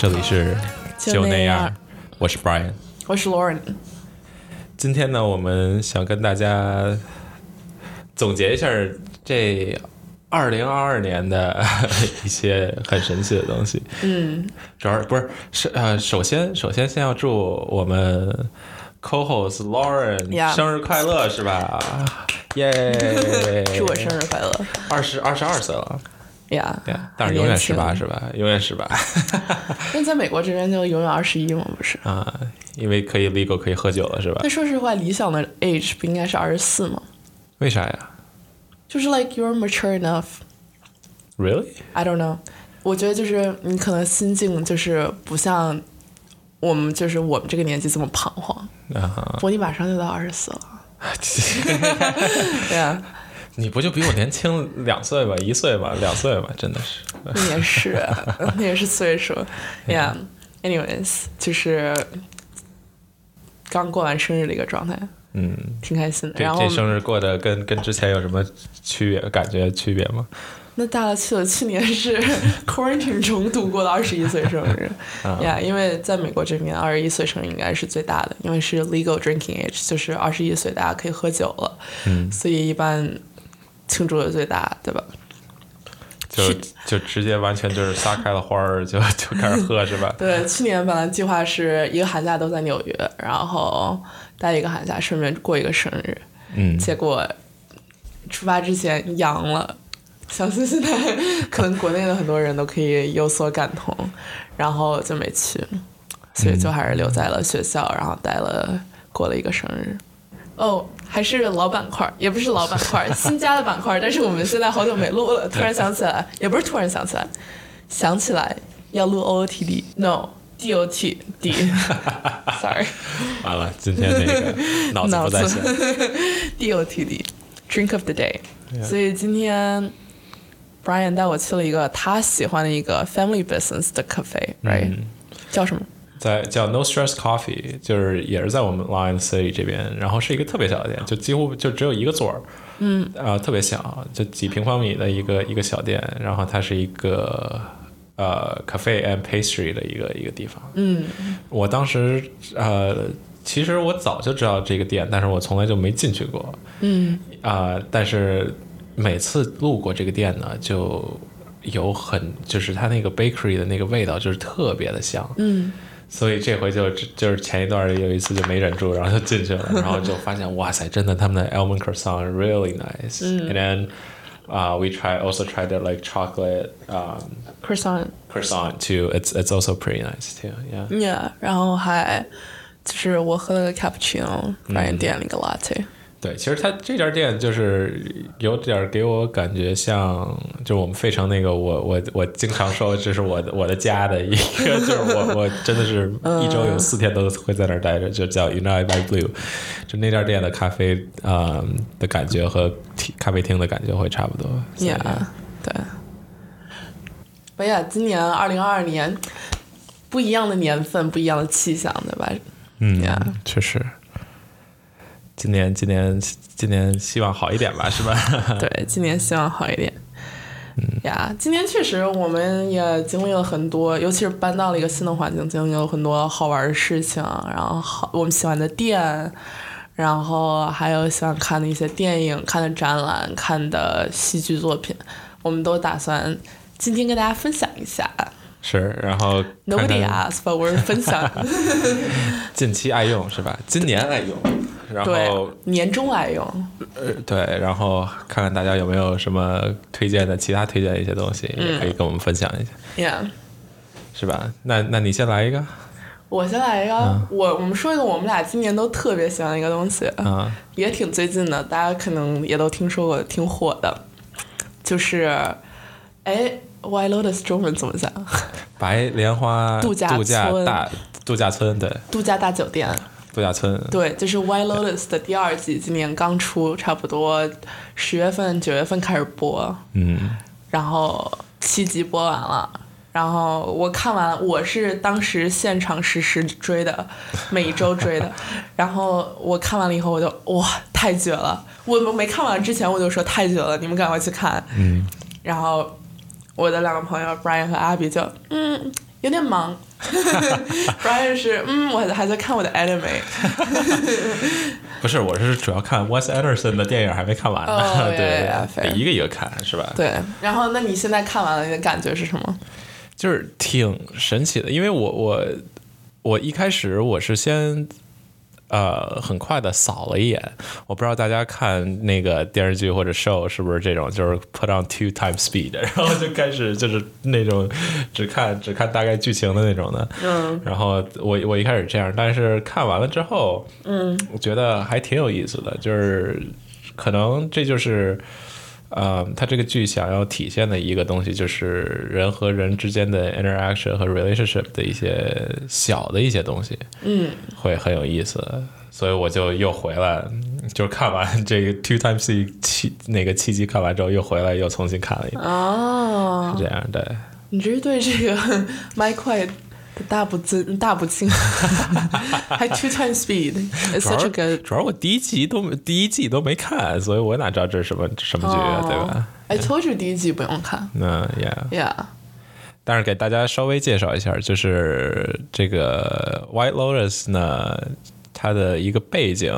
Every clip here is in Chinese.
这里是就那样，我是 Brian，我是 Lauren。今天呢，我们想跟大家总结一下这二零二二年的 一些很神奇的东西。嗯，主要不是是呃，首先首先先要祝我们 Co-host Lauren 生日快乐，是吧？耶！祝我生日快乐二十二十二岁了，呀！呀，但是永远十八是吧？永远十八轻。那在美国这边就永远二十一嘛，不是？啊，因为可以 legal 可以喝酒了是吧那？说实话，理想的 age 不应该是二十四吗？为啥呀就是 like you're mature enough。？Really？I don't know。我觉得就是你可能心境就是不像我们就是我们这个年纪这么彷徨。啊哈，不过你马上就到二十四了，对啊，你不就比我年轻两岁吧，一岁吧，两岁吧，真的是。那也是，那也是岁数，Yeah。Anyways，就是刚过完生日的一个状态，嗯，挺开心的。然后这生日过得跟跟之前有什么区别？感觉区别吗？那大了去了，去年是 quarantine 中度过的二十一岁生日 yeah，因为在美国这边二十一岁生日应该是最大的，因为是 legal drinking age，就是二十一岁大家可以喝酒了，嗯，所以一般庆祝的最大，对吧？就就直接完全就是撒开了花儿，就就开始喝是吧？对，去年本来计划是一个寒假都在纽约，然后待一个寒假，顺便过一个生日，嗯，结果出发之前阳了，相信现在可能国内的很多人都可以有所感同，然后就没去，所以就还是留在了学校，然后待了过了一个生日。哦，还是老板块儿，也不是老板块儿，新加的板块儿，但是我们现在好久没录了，突然想起来，也不是突然想起来，想起来要录 OOTD，no。DOT D，sorry，完了，今天那个脑子不在线。DOTD Drink of the Day。所以今天 Brian 带我去了一个他喜欢的一个 family business 的 cafe，right？、叫什么？在叫 No Stress Coffee，就是也是在我们 Lion City 这边，然后是一个特别小的店，就几乎就只有一个座儿，嗯，呃，特别小，就几平方米的一个一个小店，然后它是一个呃 cafe and pastry 的一个一个地方，嗯，我当时呃，其实我早就知道这个店，但是我从来就没进去过，嗯。啊、但是每次路过这个店呢，就有很就是它那个 bakery 的那个味道就是特别的香，嗯所以这回就就是前一段有一次就没忍住，然后就进去了，然后就发现哇塞，真的他们的 almond croissant really nice、and then uh, we try also tried their like chocolate um, ，croissant， croissant too. It's it's also pretty nice too. Yeah. yeah，然后还就是我喝了个 cappuccino，Brian 点了一个 latte。 对，其实它这家店就是有点儿给我感觉像，就是我们费城那个我我我经常说这是我的我的家的一个，就是我我真的是一周有四天都会在那儿待着，就叫 United by Blue，就那家店的咖啡啊、嗯的感觉和咖啡厅的感觉会差不多。Yeah，对。哎呀，今年二零二二年，不一样的年份，不一样的气象，对吧？嗯 Yeah 确实，今年今年今年希望好一点吧，是吧？对，今年希望好一点。嗯呀，今年确实我们也经历了很多，尤其是搬到了一个新的环境，经历了很多好玩的事情，然后好我们喜欢的店，然后还有喜欢看的一些电影、看的展览、看的戏剧作品，我们都打算今天跟大家分享一下。是，然后看 Nobody asked, but we're 分享。近期爱用是吧？今年爱用，然后对，年终爱用。呃，对，然后看看大家有没有什么推荐的其他推荐的一些东西，也可以跟我们分享一下，Yeah，是吧？那那你先来一个。我先来一个，我我们说一个我们俩今年都特别喜欢的一个东西，啊，也挺最近的，大家可能也都听说过，挺火的，就是，哎，White Lotus 中文怎么讲？白莲花度假度假村大度假村，对，度假大酒店。度假村，对，就是 White Lotus 的第二季，今年刚出，差不多十月份、九月份开始播，嗯然后七集播完了。然后我看完，我是当时现场实时追的，每一周追的。然后我看完了以后，我就哇，太绝了！我没看完之前我就说太绝了，你们赶快去看。嗯然后我的两个朋友 Brian 和 Abby 就嗯有点忙，Brian 是嗯，我还在看我的 anime。不是，我是主要看 Wes Anderson 的电影还没看完呢，哦对一个一个看是吧？对，然后那你现在看完了，你的感觉是什么？就是挺神奇的，因为我我我一开始我是先呃很快的扫了一眼，我不知道大家看那个电视剧或者 show 是不是这种，就是 put on two times speed，然后就开始就是那种只看只看大概剧情的那种的，嗯，然后我我一开始这样，但是看完了之后，嗯，我觉得还挺有意思的，就是可能这就是。呃，它这个剧想要体现的一个东西，就是人和人之间的 interaction 和 relationship 的一些小的一些东西，嗯，会很有意思。所以我就又回来，就是看完这个 two times C 七那个七集看完之后，又回来又重新看了一遍，哦，这样对。你这是对这个 麦块的大不尊大不敬，还 two times speed，it's 主要 good。主要我第一集都没第一季都没看，所以我哪知道这是什么什么剧啊，对吧？I told you 第一季不用看。那 yeah，，Yeah，但是给大家稍微介绍一下，就是这个 White Lotus 呢，它的一个背景，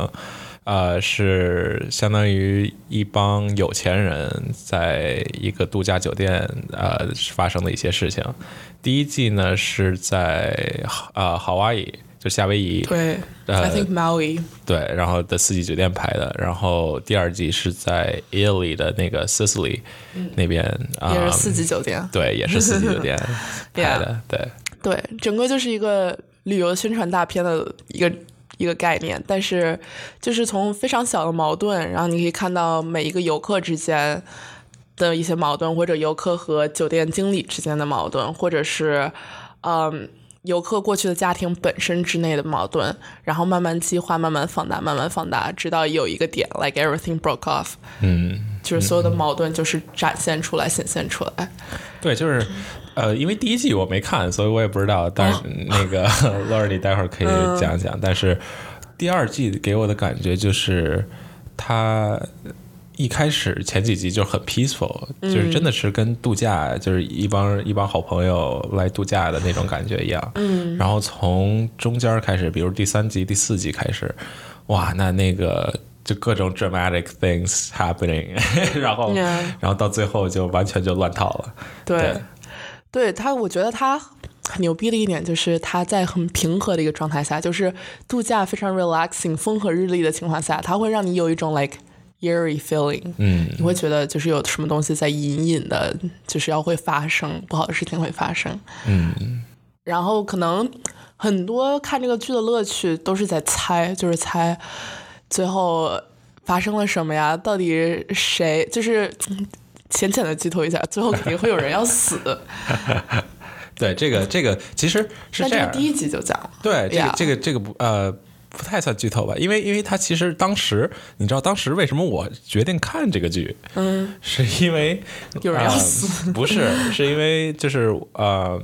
呃，是相当于一帮有钱人在一个度假酒店呃发生的一些事情。第一季呢是在呃夏威夷，就夏威夷，对呃，I think Maui，对，然后的四季酒店拍的，然后第二季是在 Italy 的那个 Sicily 那边啊，也是四季酒店。对，也是四季酒店 拍的，对，对，整个就是一个旅游宣传大片的一个一个概念，但是就是从非常小的矛盾，然后你可以看到每一个游客之间的一些矛盾，或者游客和酒店经理之间的矛盾，或者是嗯。游客过去的家庭本身之内的矛盾，然后慢慢激化，慢慢放大，慢慢放大，直到有一个点，like everything broke off，嗯，就是所有的矛盾就是展现出来、显现出来。对，就是。呃，因为第一季我没看，所以我也不知道。但是那个 Laura，你待会儿可以讲讲。但是第二季给我的感觉就是，他一开始前几集就很 peaceful，就是真的是跟度假，就是一帮一帮好朋友来度假的那种感觉一样。嗯。然后从中间开始，比如第三集、第四集开始，哇，那那个。就各种 dramatic things happening，然后.然后到最后就完全就乱套了。对对，对他，我觉得他很牛逼的一点就是他在很平和的一个状态下，就是度假非常 relaxing、风和日丽的情况下，他会让你有一种 like eerie feeling，嗯，你会觉得就是有什么东西在隐隐的，就是要会发生，不好的事情会发生。嗯，然后可能很多看这个剧的乐趣都是在猜，就是猜最后发生了什么呀？到底谁？就是嗯 浅浅的剧透一下，最后肯定会有人要死。对，这个这个其实是这样这个，第一集就讲了，对，这个这个这个不呃不太算剧透吧，因为因为他其实当时你知道当时为什么我决定看这个剧，嗯，是因为有人要呃死不是，是因为就是呃。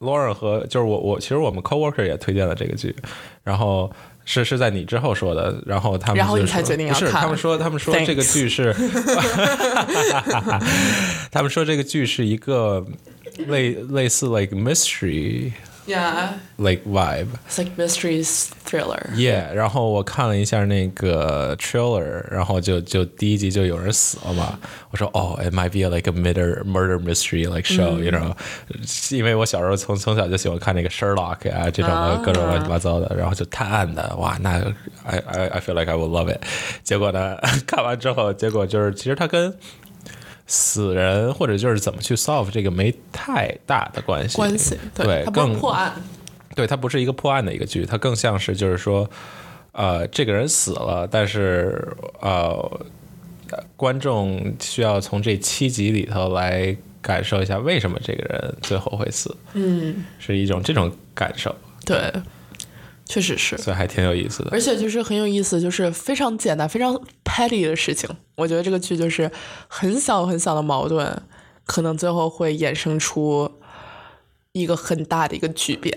Lauren 和就是我我其实我们 coworker 也推荐了这个剧，然后是是在你之后说的，然后他们然后你才决定要不是他们说他们说这个剧是，他们说这个剧是一个类类似 like mystery Yeah, like vibe。 it's like mystery thriller. Yeah，然后我看了一下那个 trailer，然后就就第一集就有人死了嘛。我说哦，it might be like a murder murder mystery like show，you、know，因为我小时候从从小就喜欢看那个 Sherlock 啊这种的各种乱七八糟的，然后就探案的，哇，那 I I I feel like I will love it。结果呢，看完之后，结果就是其实它跟 死人或者就是怎么去 solve 这个没太大的关系，关系对，它不是更破案，对，它不是一个破案的一个剧，它更像是就是说，呃，这个人死了，但是呃，观众需要从这七集里头来感受一下为什么这个人最后会死，嗯，是一种这种感受，对，确实是。所以还挺有意思的。而且就是很有意思，就是非常简单、非常 petty 的事情。我觉得这个剧就是很小很小的矛盾，可能最后会衍生出一个很大的一个巨变，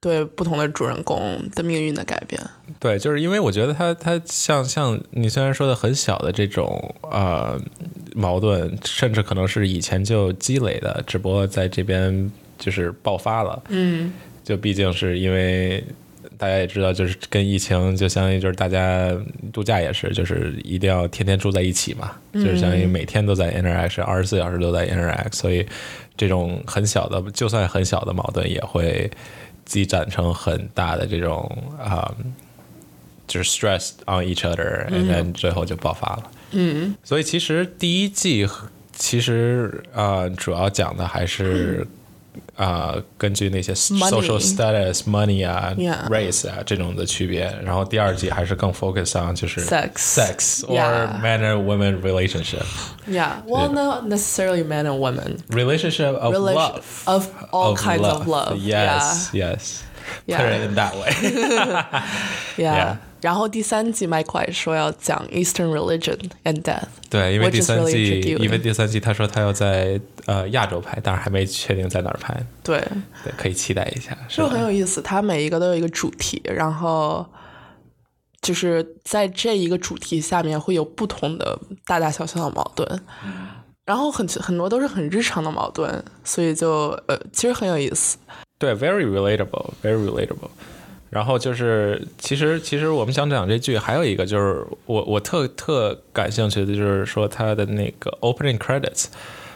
对不同的主人公的命运的改变。对，就是因为我觉得它它像像你虽然说的很小的这种呃矛盾，甚至可能是以前就积累的，只不过在这边就是爆发了。嗯，就毕竟是因为大家也知道，就是跟疫情就相当于就是大家度假也是，就是一定要天天住在一起嘛，就是相当于每天都在 interact，二十四小时都在 interact，所以这种很小的，就算很小的矛盾也会积攒成很大的这种啊、就是 stress on each other，and then 最后就爆发了。嗯，所以其实第一季其实啊、呃主要讲的还是啊、呃根据那些 social status、money 啊、 Yeah. race 啊这种的区别，然后第二季还是更 focus on 就是 Sex. sex or Yeah. man and woman relationship Yeah, well, not necessarily men and women. relationship of Relation- love of all kinds of love. Yes, yes. Put Yeah. it in that way. Yeah. 然后第三季麦块说要讲 Eastern religion and death。对，因为第三季，因为第三季他说他要在呃亚洲拍，但是还没确定在哪儿拍，对，对，可以期待一下，是就吧很有意思。它每一个都有一个主题，然后就是在这一个主题下面会有不同的大大小小的矛盾，然后很很多都是很日常的矛盾，所以就呃其实很有意思。对，very relatable，very relatable。然后就是，其实其实我们想讲这剧，还有一个就是我我特特感兴趣的，就是说它的那个 opening credits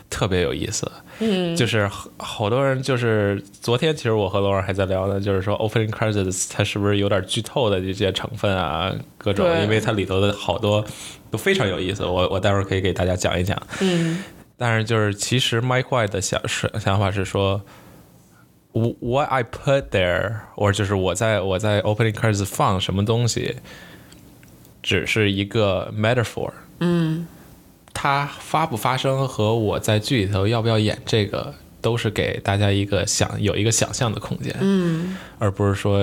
特别有意思。嗯，就是好好多人就是昨天，其实我和罗尔还在聊呢，就是说 opening credits 它是不是有点剧透的这些成分啊，各种，因为它里头的好多都非常有意思。我我待会儿可以给大家讲一讲。嗯但是就是其实 Mike White 的想是想法是说，wh-，what I put there，或者就是我在我在 opening credits 放什么东西，只是一个 metaphor。嗯它发不发生和我在剧里头要不要演这个，都是给大家一个想有一个想象的空间，嗯，而不是说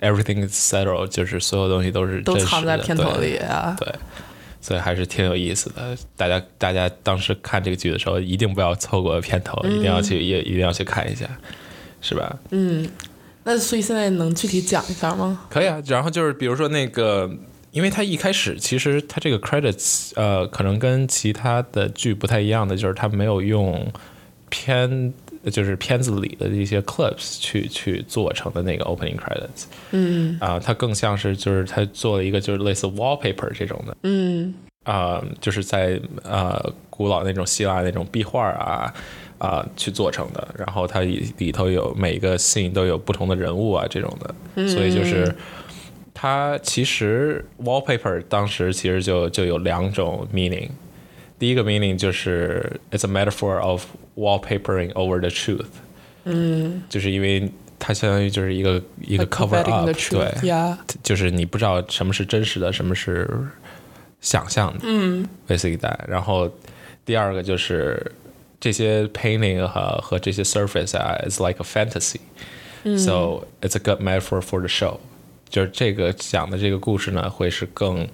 everything is settled，就是所有东西都是都藏在片头对里啊。对，所以还是挺有意思的。大家大家当时看这个剧的时候，一定不要错过片头，一定要去也一定要去看一下，是吧？嗯，那所以现在能具体讲一下吗？可以啊。然后就是比如说那个。因为它一开始其实它这个 credits 呃，可能跟其他的剧不太一样的，就是它没有用片就是片子里的一些 clips 去去做成的那个 opening credits 嗯啊、它更像是就是它做了一个就是类似 wallpaper 这种的，嗯啊、就是在呃古老那种希腊那种壁画啊啊，去做成的。然后它里里头有每个信都有不同的人物啊，这种的。所以就是它其实 wallpaper 当时其实就就有两种 meaning。第一个 meaning 就是 it's a metaphor of wallpapering over the truth。嗯，就是因为它相当于就是一个一个 cover up。对，就是你不知道什么是真实的，什么是想象的。嗯，basically that。然后第二个就是。这些 painting 和和这些 surface 啊，is like a fantasy，、so it's a good metaphor for the show。就是这个讲的这个故事呢，会是更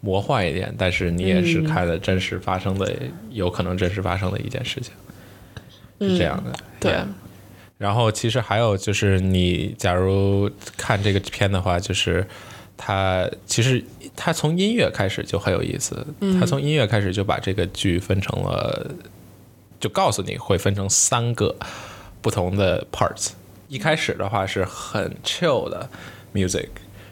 魔幻一点，但是你也是看的真实发生的，有可能真实发生的一件事情，是这样的。对。然后其实还有就是，你假如看这个片的话，就是它其实它从音乐开始就很有意思，它从音乐开始就把这个剧分成了，就告诉你会分成三个不同的 parts。一开始的话是很 chill 的 music，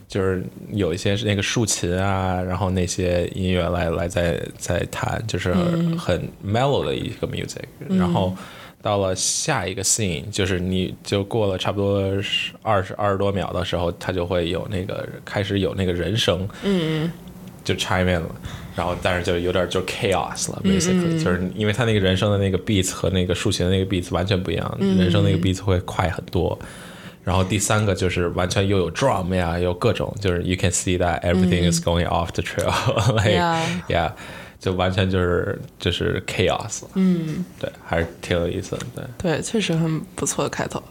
就是有一些是那个竖琴啊，然后那些音乐来来在在弹，就是很 mellow 的一个 music，、然后。到了下一个 scene，就是你就过了差不多二十二十多秒的时候，它就会有那个开始有那个人声，嗯就 chime in 了，然后但是就有点就 chaos 了，basically，、就是因为他那个人声的那个 beats 和那个竖琴的那个 beats 完全不一样，人声那个 beats 会快很多。然后第三个就是完全又有 drum 呀，有各种，就是 you can see that everything is going off the trail，like Yeah. yeah，就完全就是就是 chaos。嗯，对，还是挺有意思的。对，对，确实很不错的开头。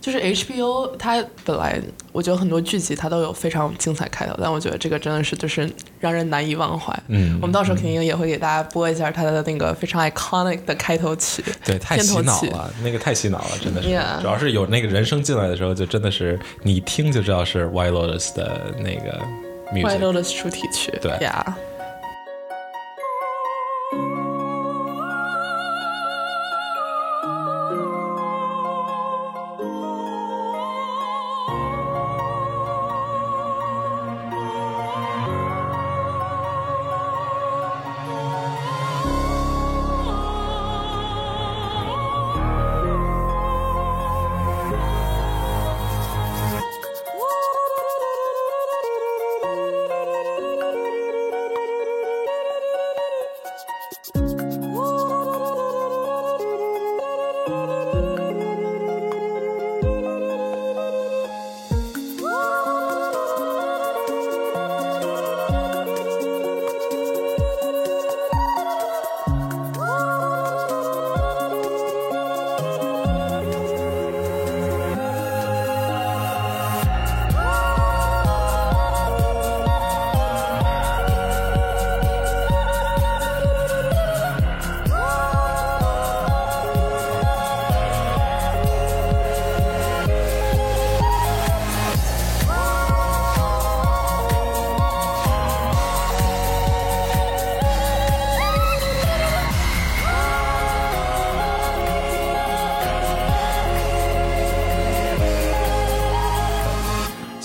就是 HBO 它本来我觉得很多剧集它都有非常精彩开头，但我觉得这个真的是就是让人难以忘怀。嗯我们到时候肯定也会给大家播一下它的那个非常 iconic 的开头曲。对，太洗脑了，那个太洗脑了，真的是。Yeah 主要是有那个人声进来的时候，就真的是你一听就知道是 White Lotus 的那个。Lotus 主题曲，对呀。「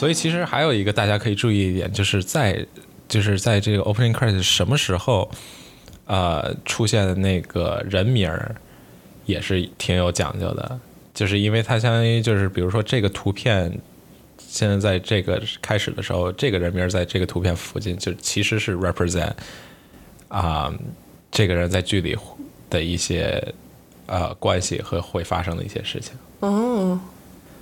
所以其实还有一个大家可以注意一点，就是在就是在这个 opening credit 什么时候，呃，出现的那个人名儿也是挺有讲究的，就是因为它相当于就是比如说这个图片现在在这个开始的时候，这个人名儿在这个图片附近，就其实是 represent 啊、这个人在剧里的一些呃关系和会发生的一些事情。哦，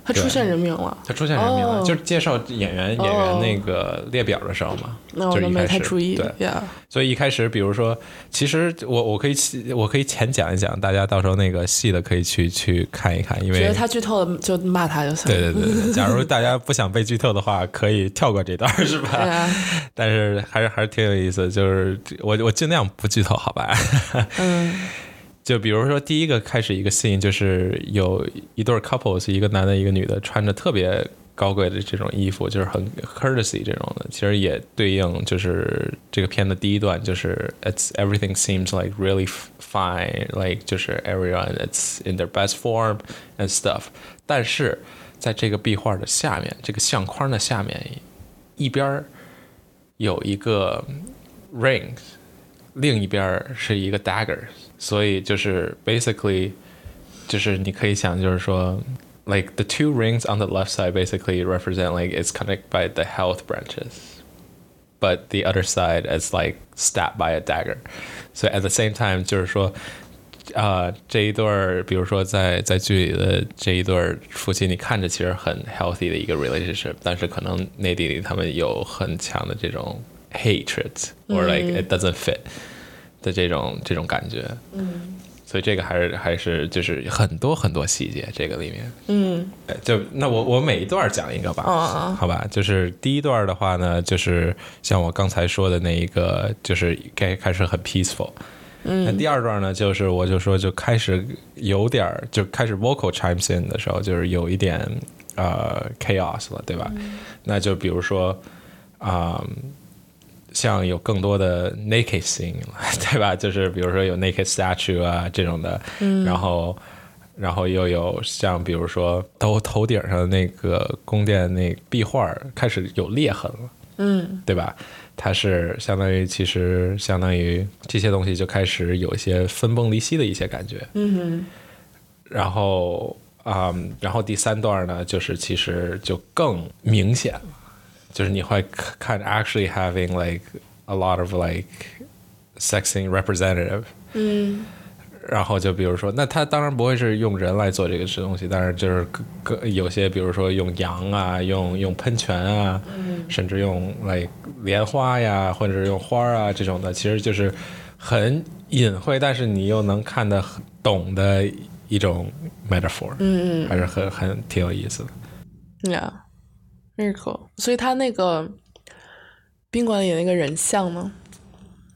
他出现人名了，他出现人名了，哦就是介绍演员、演员那个列表的时候嘛，那我都就是一开始没太注意对，呀。所以一开始，比如说，其实我我可以我可以浅讲一讲，大家到时候那个细的可以去去看一看，因为觉得他剧透了就骂他就行。对对对对，假如大家不想被剧透的话，可以跳过这段，是吧？但是还是还是挺有意思，就是我我尽量不剧透，好吧？嗯就比如说第一个开始一个 scene，就是有一对 couples，一个男的，一个女的，穿着特别高贵的这种衣服，就是很 courtesy 这种的，其实也对应就是这个片的第一段，就是 it's everything seems like really fine，like 就是 everyone it's in their best form and stuff，但是在这个壁画的下面，这个相框的下面一边有一个 ring，另一边是一个 dagger，所以就是 basically 就是你可以想就是说，like the two rings on the left side basically represent like it's connected by the health branches, but the other side is like stabbed by a dagger. So at the same time 就是说。啊、这一对儿，比如说在在剧里的这一对儿夫妻，你看着其实很 healthy 的一个 relationship，但是可能内地里他们有很强的这种 hatred，or like it doesn't fit 的这种这种感觉。嗯，所以这个还是还是就是很多很多细节，这个里面。嗯哎就那我我每一段讲一个吧，好吧？就是第一段的话呢，就是像我刚才说的那一个，就是开开始很 peaceful。嗯，那第二段呢，就是我就说就开始有点儿就开始 vocal chimes in 的时候，就是有一点呃 chaos 了，对吧？那就比如说啊、像有更多的 naked thing，了，对吧？就是比如说有 naked statue 啊这种的，然后然后又有像比如说头头顶上的那个宫殿那壁画开始有裂痕了，嗯。对吧？它是相当于其实相当于这些东西就开始有一些分崩离析的一些感觉，嗯然后啊、嗯然后第三段呢，就是其实就更明显了，就是你会看 actually having like a lot of like sexing representative，嗯。然后就比如说，那他当然不会是用人来做这个吃东西，但是就是各各有些，比如说用羊啊，用用喷泉啊，甚至用来莲花呀，或者是用花啊这种的，其实就是很隐晦，但是你又能看得很懂的一种 metaphor，嗯还是很很挺有意思的。嗯 ，Yeah，very cool。所以他那个宾馆里那个人像呢？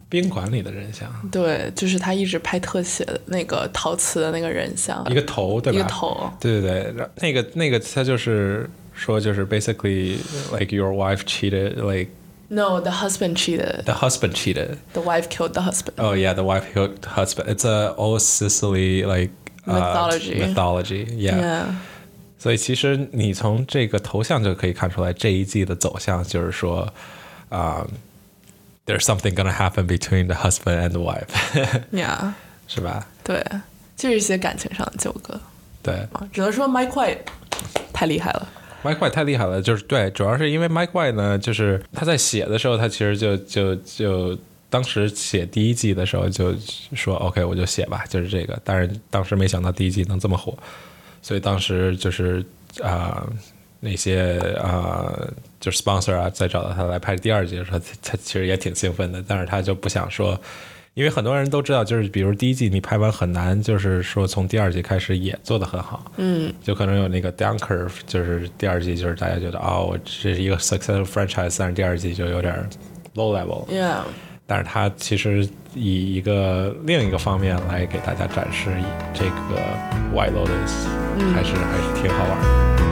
宾馆里的人像，对，就是他一直拍特写的那个陶瓷的那个人像，一个头，对吧？一个头。对对对，然后那个那个他就是说，就是 basically like your wife cheated, like No, the husband cheated. the husband cheated. The wife killed the husband. Oh yeah, the wife killed husband. It's a old Sicily like uh, Mythology. mythology. Yeah. Yeah. 所以其实你从这个头像就可以看出来，这一季的走向就是说，啊、t h e r e s something gonna happen between the husband and the wife，Yeah. 是吧？对，就是一些感情上的纠葛对啊，只能说 Mike White 太厉害了。，Mike White 太厉害了，就是对，主要是因为 Mike White 呢，就是他在写的时候，他其实就就就当时写第一季的时候就说 OK，我就写吧，就是这个，但是当时没想到第一季能这么火，所以当时就是啊、那些啊、就是 sponsor 啊，再找到他来拍第二季的时候，他他其实也挺兴奋的，但是他就不想说。因为很多人都知道，就是比如第一季你拍完很难，就是说从第二季开始也做得很好，嗯就可能有那个 down curve，就是第二季就是大家觉得哦，我这是一个 successful franchise，但是第二季就有点 low level。但是它其实以一个另一个方面来给大家展示这个 White Lotus，、还是还是挺好玩的。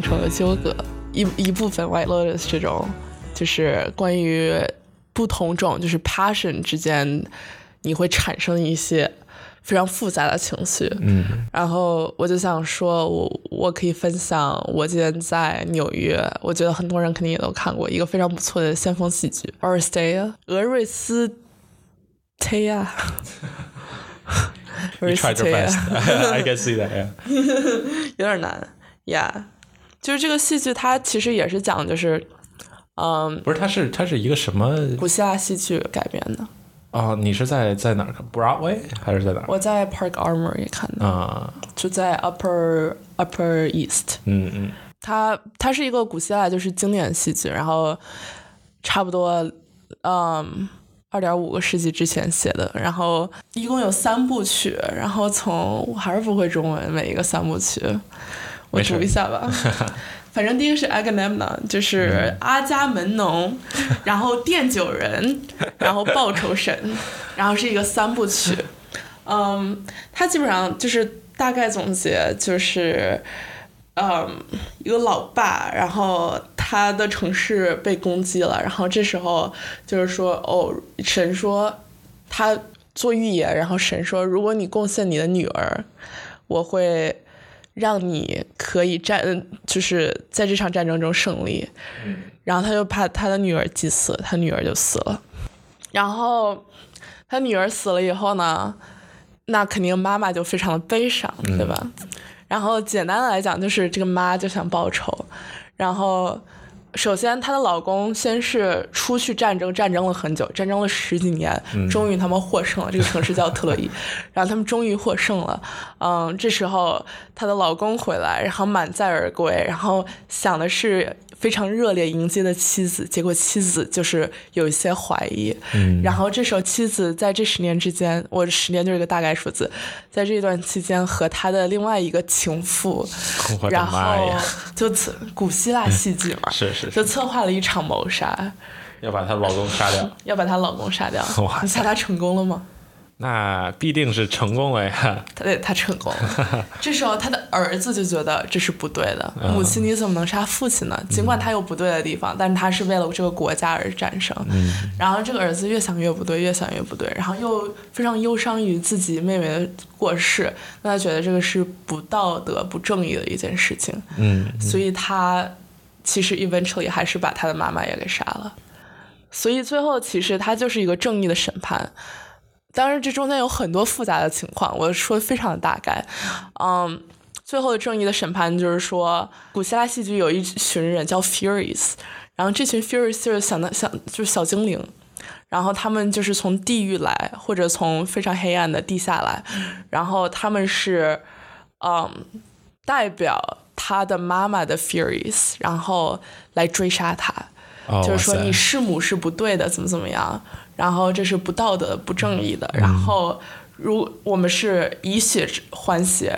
的纠葛，一一部分 White Lotus 这种就是关于不同种就是 passion 之间，你会产生一些非常复杂的情绪。嗯，然后我就想说我我可以分享我今天在纽约，我觉得很多人肯定也都看过一个非常不错的先锋戏剧《o r s t a y 俄瑞斯忒亚。You tried your best. I can see that. Yeah. 有点难呀。就是这个戏剧，它其实也是讲，就是，嗯，不是，它是它是一个什么？古希腊戏剧改编的。哦，你是在在哪儿看？Broadway 还是在哪儿？我在 Park Armory 看的，啊，就在 Upper Upper East。嗯嗯它它是一个古希腊就是经典戏剧，然后差不多嗯二点五个世纪之前写的，然后一共有三部曲，然后从我还是不会中文，每一个三部曲我读一下吧。反正第一个是 Agamemnon，就是阿伽门农，然后奠酒人，然后报仇神，然后是一个三部曲。嗯，他基本上就是大概总结就是，嗯，一个老爸，然后他的城市被攻击了，然后这时候就是说，哦，神说他做预言，然后神说，如果你贡献你的女儿，我会让你可以战，就是在这场战争中胜利。然后他就把他的女儿祭死，他女儿就死了。然后他女儿死了以后呢，那肯定妈妈就非常的悲伤，对吧？然后简单的来讲，就是这个妈就想报仇，然后首先她的老公先是出去战争，战争了很久，战争了十几年，终于他们获胜了。这个城市叫特洛伊，然后他们终于获胜了。嗯，这时候她的老公回来，然后满载而归，然后想的是非常热烈迎接的妻子，结果妻子就是有一些怀疑。嗯然后这时候妻子在这十年之间，我十年就是个大概数字，在这段期间和他的另外一个情妇，然后！就策古希腊戏剧嘛，是是，就策划了一场谋杀，要把她老公杀掉，要把她老公杀掉 哇。你猜她成功了吗？那必定是成功了呀。他对他成功了。这时候他的儿子就觉得这是不对的，嗯母亲你怎么能杀父亲呢？尽管他有不对的地方，但是他是为了这个国家而战胜。嗯然后这个儿子越想越不对，越想越不对，然后又非常忧伤于自己妹妹的过世，那他觉得这个是不道德、不正义的一件事情，嗯所以他其实 eventually 还是把他的妈妈也给杀了。所以最后其实他就是一个正义的审判。当然，这中间有很多复杂的情况，我说的非常的大概。嗯，最后的正义的审判就是说，古希腊戏剧有一群人叫 Furies，然后这群 Furies 就是想的想就是小精灵，然后他们就是从地狱来，或者从非常黑暗的地下来，然后他们是嗯代表他的妈妈的 Furies，然后来追杀他。哦，就是说你弑母是不对的，怎么怎么样，然后这是不道德、不正义的。然后如我们是以血还血，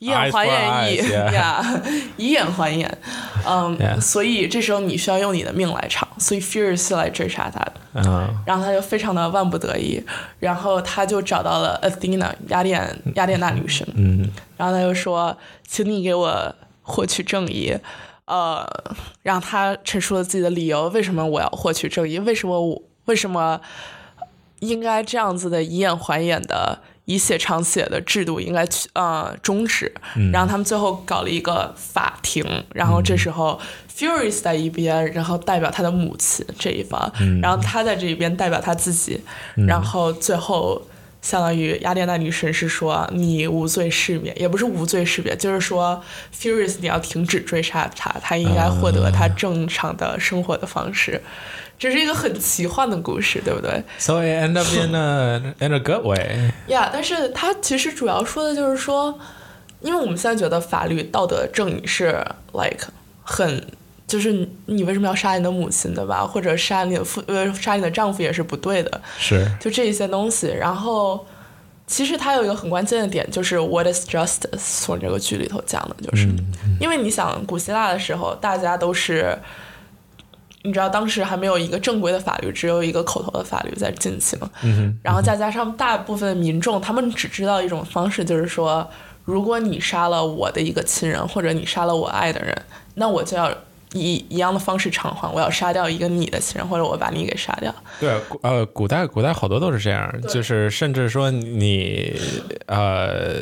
以眼还眼，以呀，以眼还眼。嗯所以这时候你需要用你的命来偿，所以 Fear 是来追杀他的。嗯然后他就非常的万不得已，然后他就找到了 Athena 雅典雅典娜女神，嗯然后他就说：“请你给我获取正义。”呃，让他陈述了自己的理由，为什么我要获取正义？为什么我为什么应该这样子的以眼还眼的以血偿血的制度应该去呃终止？然后他们最后搞了一个法庭，然后这时候 Furious 在一边，然后代表他的母亲这一方，然后他在这一边代表他自己，然后最后。相当于雅典娜女神是说你无罪释免，也不是无罪释免，就是说 Furious 你要停止追杀他，他应该获得他正常的生活的方式。这是一个很奇幻的故事，对不对？，So it end up in a in a good way。Yeah，、但是它其实主要说的就是说，因为我们现在觉得法律、道德、正义是 like 很，就是你你为什么要杀你的母亲，对吧？或者杀你的父呃杀你的丈夫也是不对的，是，就这一些东西。然后其实它有一个很关键的点，就是 what is justice，从这个剧里头讲的就是，因为你想古希腊的时候，大家都是。你知道当时还没有一个正规的法律，只有一个口头的法律在进行。嗯然后再加上大部分民众，他们只知道一种方式，就是说，如果你杀了我的一个亲人，或者你杀了我爱的人，那我就要以一样的方式偿还，我要杀掉一个你的亲人，或者我把你给杀掉。对，呃，古代古代好多都是这样，就是甚至说你呃，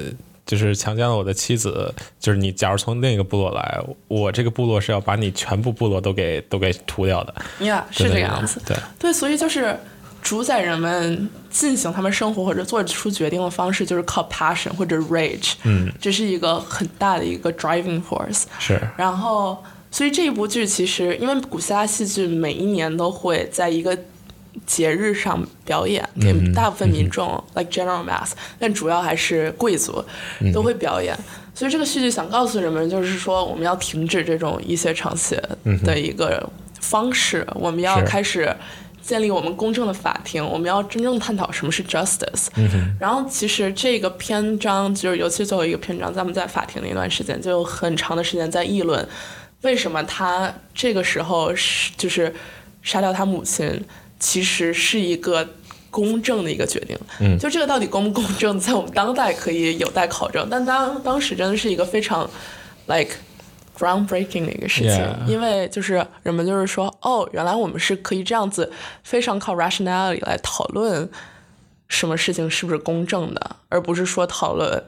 就是强奸了我的妻子，就是你假如从另一个部落来，我这个部落是要把你全部部落都给都给屠掉的，呀、是这个样子。对，对，所以就是主宰人们进行他们生活或者做出决定的方式，就是靠 passion 或者 rage，嗯，这是一个很大的一个 driving force。是，然后，所以这一部剧其实，因为古希腊戏剧每一年都会在一个节日上表演，给大部分民众、like general mass，但主要还是贵族都会表演。所以这个戏剧想告诉人们，就是说我们要停止这种一些长血的一个方式，我们要开始。建立我们公正的法庭，我们要真正探讨什么是 justice。然后其实这个篇章就是，尤其最后一个篇章，咱们在法庭那段时间就有很长的时间在议论，为什么他这个时候是就是杀掉他母亲，其实是一个公正的一个决定。嗯就这个到底公不公正，在我们当代可以有待考证，但当当时真的是一个非常 like。groundbreaking 的一个事情因为就是人们就是说，哦，原来我们是可以这样子非常靠 rationality 来讨论什么事情是不是公正的，而不是说讨论，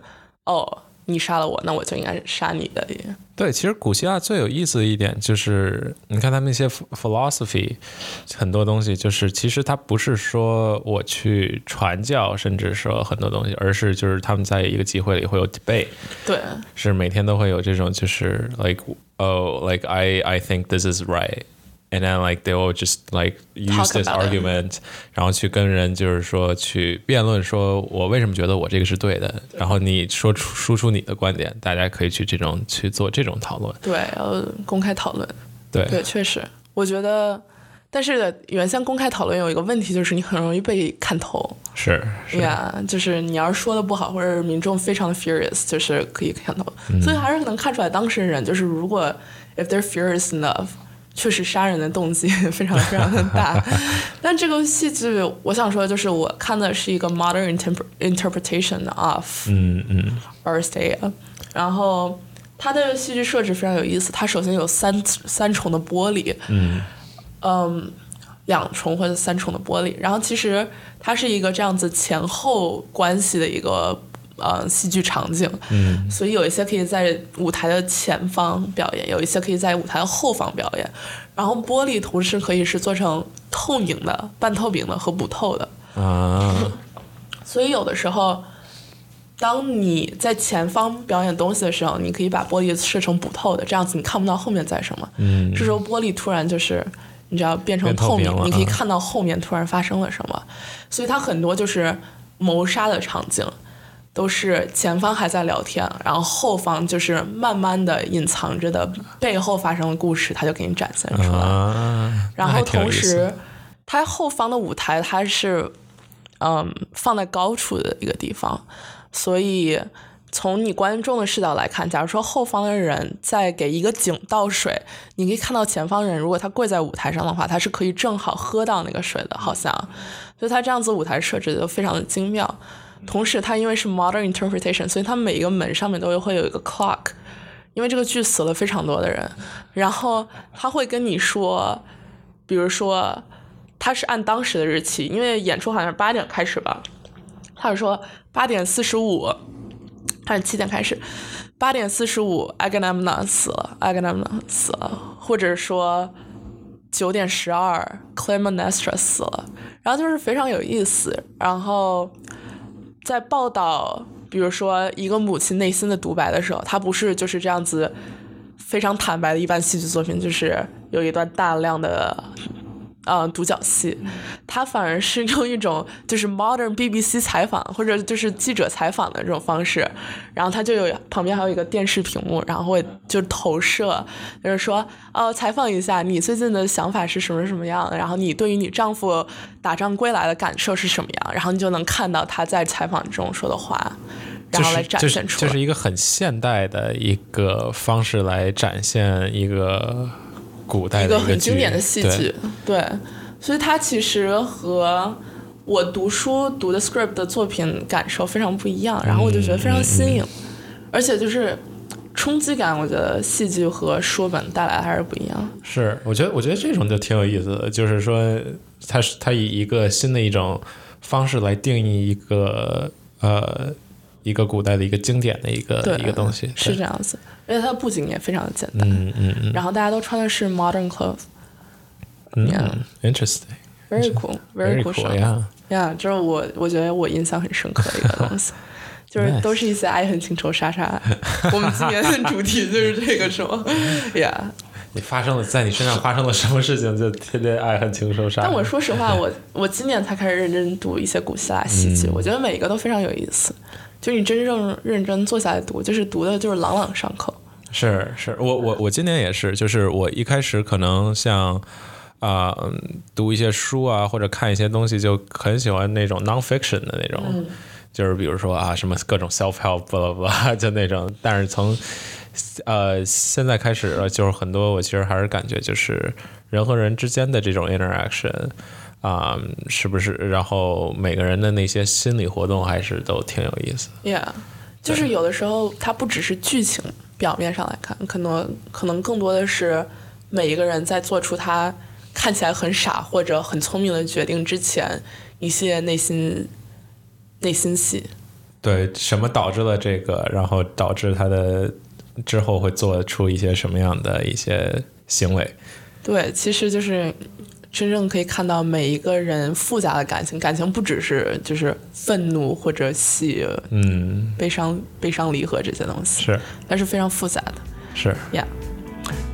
哦，你杀了我，那我就应该杀你的。对，其实古希腊最有意思的一点就是，你看他们那些 philosophy 很多东西，就是其实他不是说我去传教，甚至说很多东西，而是就是他们在一个集会里会有 debate，对，是每天都会有这种就是 like oh like I I think this is right。And then like they will just like use Talk this about it. argument，然后去跟人就是说去辩论，说我为什么觉得我这个是对的，然后你说出输出你的观点，大家可以去这种去做这种讨论。对，要公开讨论。对，对，确实，我觉得，但是原先公开讨论有一个问题，就是你很容易被看透。是是呀就是你要是说的不好，或者民众非常的 furious，就是可以看透。所以还是能看出来当事人，就是如果 if they're furious enough。确实，杀人的动机 非常非常的大，但这个戏剧，我想说的就是，我看的是一个 modern interpre- interpretation of 嗯嗯 Arstea，然后它的戏剧设置非常有意思。它首先有三三重的玻璃，嗯嗯，两重或者三重的玻璃。然后其实它是一个这样子前后关系的一个呃戏剧场景，嗯所以有一些可以在舞台的前方表演，有一些可以在舞台的后方表演。然后玻璃同时可以是做成透明的、半透明的和不透的。啊 所以有的时候，当你在前方表演东西的时候，你可以把玻璃设成不透的，这样子你看不到后面在什么。嗯这时候玻璃突然就是，你知道变成变透透明，你可以啊看到后面突然发生了什么。所以它很多就是谋杀的场景，都是前方还在聊天，然后后方就是慢慢的隐藏着的背后发生的故事，它就给你展现出来。啊，然后同时，它后方的舞台它是嗯放在高处的一个地方，所以从你观众的视角来看，假如说后方的人在给一个井倒水，你可以看到前方人如果他跪在舞台上的话，他是可以正好喝到那个水的，好像，所以他这样子舞台设置的非常的精妙。同时，它因为是 modern interpretation，所以它每一个门上面都会有一个 clock，因为这个剧死了非常多的人，然后他会跟你说，比如说他是按当时的日期，因为演出好像是八点开始吧，他是说八点四十五还是七点开始，八点四十五 Agamemnon 死了，Agamemnon 死了，或者说九点十二 Clytemnestra 死了，然后就是非常有意思，然后在报道，比如说一个母亲内心的独白的时候，他不是就是这样子非常坦白的一般戏剧作品，就是有一段大量的。呃，独角戏，他反而是用一种就是 modern BBC 采访或者就是记者采访的这种方式，然后他就有旁边还有一个电视屏幕，然后会就投射，就是说，呃，采访一下你最近的想法是什么什么样的，然后你对于你丈夫打仗归来的感受是什么样，然后你就能看到他在采访中说的话，然后来展就是现出来。就是一个很现代的一个方式来展现一个古代的一个很经典的戏剧，对，所以它其实和我读书读的 script 的作品感受非常不一样，然后我就觉得非常新颖。而且就是冲击感，我觉得戏剧和书本带来还是不一样。是，我觉得我觉得这种就挺有意思的，就是说，它是它以一个新的一种方式来定义一个呃一个古代的一个经典的一个一个东西，是这样子，而且它的布景也非常的简单，嗯嗯嗯然后大家都穿的是 modern clothes。嗯 Yeah 嗯，interesting。Very cool, Very cool cool, show. yeah. Yeah，这是我我觉得我印象很深刻的一个东西，就是都是一些爱恨情仇杀杀。我们今年的主题就是这个，是 吗？Yeah。你发生了在你身上发生了什么事情，就天天爱恨情仇杀。但我说实话，我我今年才开始认真读一些古希腊戏剧，我觉得每一个都非常有意思。就是你真正认真坐下来读，就是读的就是朗朗上口。是是，我我我今年也是，就是我一开始可能像啊、嗯读一些书啊，或者看一些东西，就很喜欢那种 nonfiction 的那种，就是比如说啊什么各种 self help 巴 拉巴拉就那种，但是从呃现在开始，就是很多我其实还是感觉就是人和人之间的这种 interaction。啊、是不是？然后每个人的那些心理活动还是都挺有意思。Yeah，就是有的时候它不只是剧情表面上来看，可能可能更多的是每一个人在做出他看起来很傻或者很聪明的决定之前，一些内心内心戏。对，什么导致了这个，然后导致他的之后会做出一些什么样的一些行为？对，其实就是真正可以看到每一个人复杂的感情，感情不只是就是愤怒或者喜、嗯，悲伤、悲伤离合这些东西，是它是非常复杂的是，呀。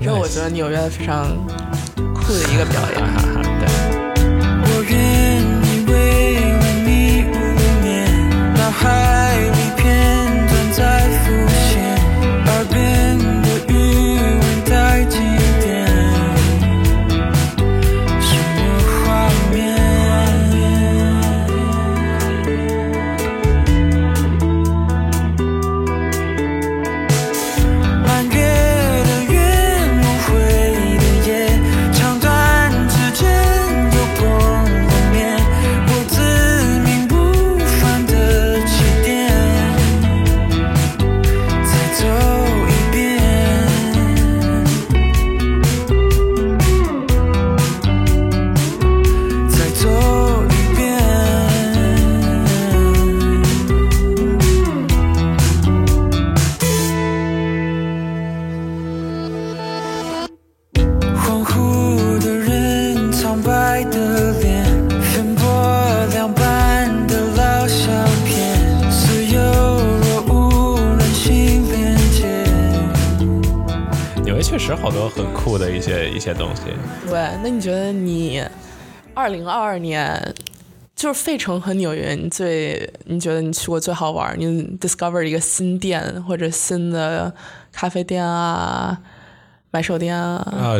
这是我觉得纽约非常酷的一个表演。哈哈对。我愿意为了你无眠，脑海很酷的一些一些东西。对，那你觉得你二零二二年就是费城和纽约，你最你觉得你去过最好玩儿？你 discover 一个新店或者新的咖啡店啊、买手店啊啊、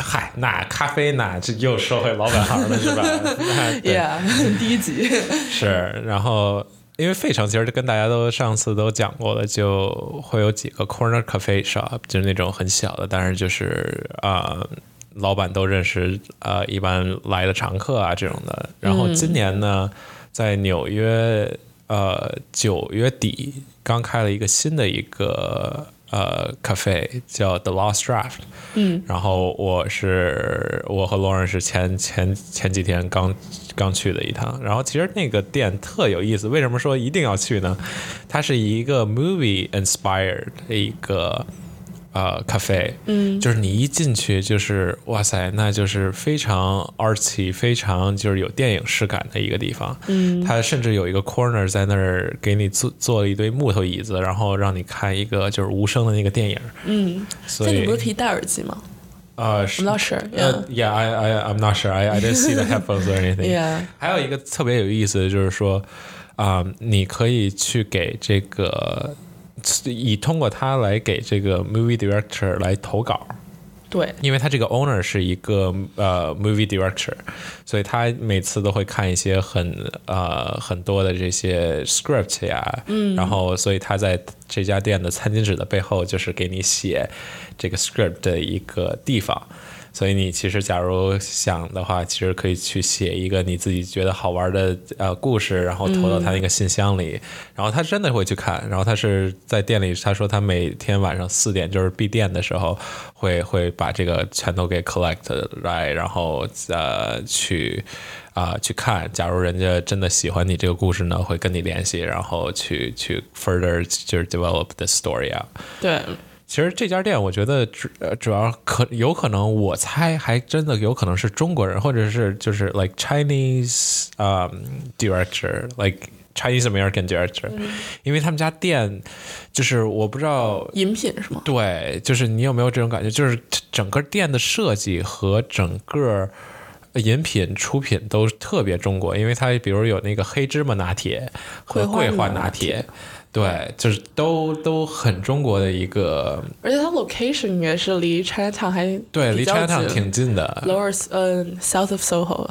嗨，那咖啡那这又说回老本行了是吧？？Yeah，第一集。是，然后因为费城其实跟大家都上次都讲过了，就会有几个 corner cafe shop，就是那种很小的，但是就是啊、呃老板都认识，呃，一般来的常客啊这种的。然后今年呢，在纽约，呃，九月底刚开了一个新的一个呃 cafe，叫 The Lost Draft。嗯，然后我是我和 Lauren 是前前前几天刚刚去的一趟，然后其实那个店特有意思，为什么说一定要去呢？它是一个 movie inspired 的一个呃 cafe，嗯，就是你一进去就是哇塞，那就是非常 artsy，非常就是有电影视感的一个地方。嗯，它甚至有一个 corner 在那儿给你做做了一堆木头椅子，然后让你看一个就是无声的那个电影。嗯，所以你不是可以戴耳机吗呃，？I'm not sure. 呃 Yeah.，Yeah, I, I, I'm not sure. I, I didn't see the headphones or anything. Yeah. 还有一个特别有意思的就是说，啊、你可以去给这个，以通过它来给这个 movie director 来投稿。对，因为他这个 owner 是一个呃 movie director，所以他每次都会看一些很呃很多的这些 script 呀，嗯，然后所以他在这家店的餐巾纸的背后就是给你写这个 script 的一个地方，所以你其实假如想的话，其实可以去写一个你自己觉得好玩的呃故事，然后投到他那个信箱里，然后他真的会去看，然后他是在店里，他说他每天晚上四点就是闭店的时候，会会把这个全都给 collect 来，然后呃去。啊、去看，假如人家真的喜欢你这个故事呢，会跟你联系，然后去去 further 就是 develop the story 啊。对，其实这家店，我觉得主呃主要可有可能，我猜还真的有可能是中国人，或者是就是 like Chinese um director like Chinese American director，、因为他们家店就是我不知道饮品是吗？对，就是你有没有这种感觉？就是整个店的设计和整个饮品出品都特别中国，因为它比如有那个黑芝麻拿铁和桂花拿铁，对，就是都都很中国的一个，而且它 location 也是离 Chinatown 还对，离 Chinatown 挺近的，lower 嗯、south of Soho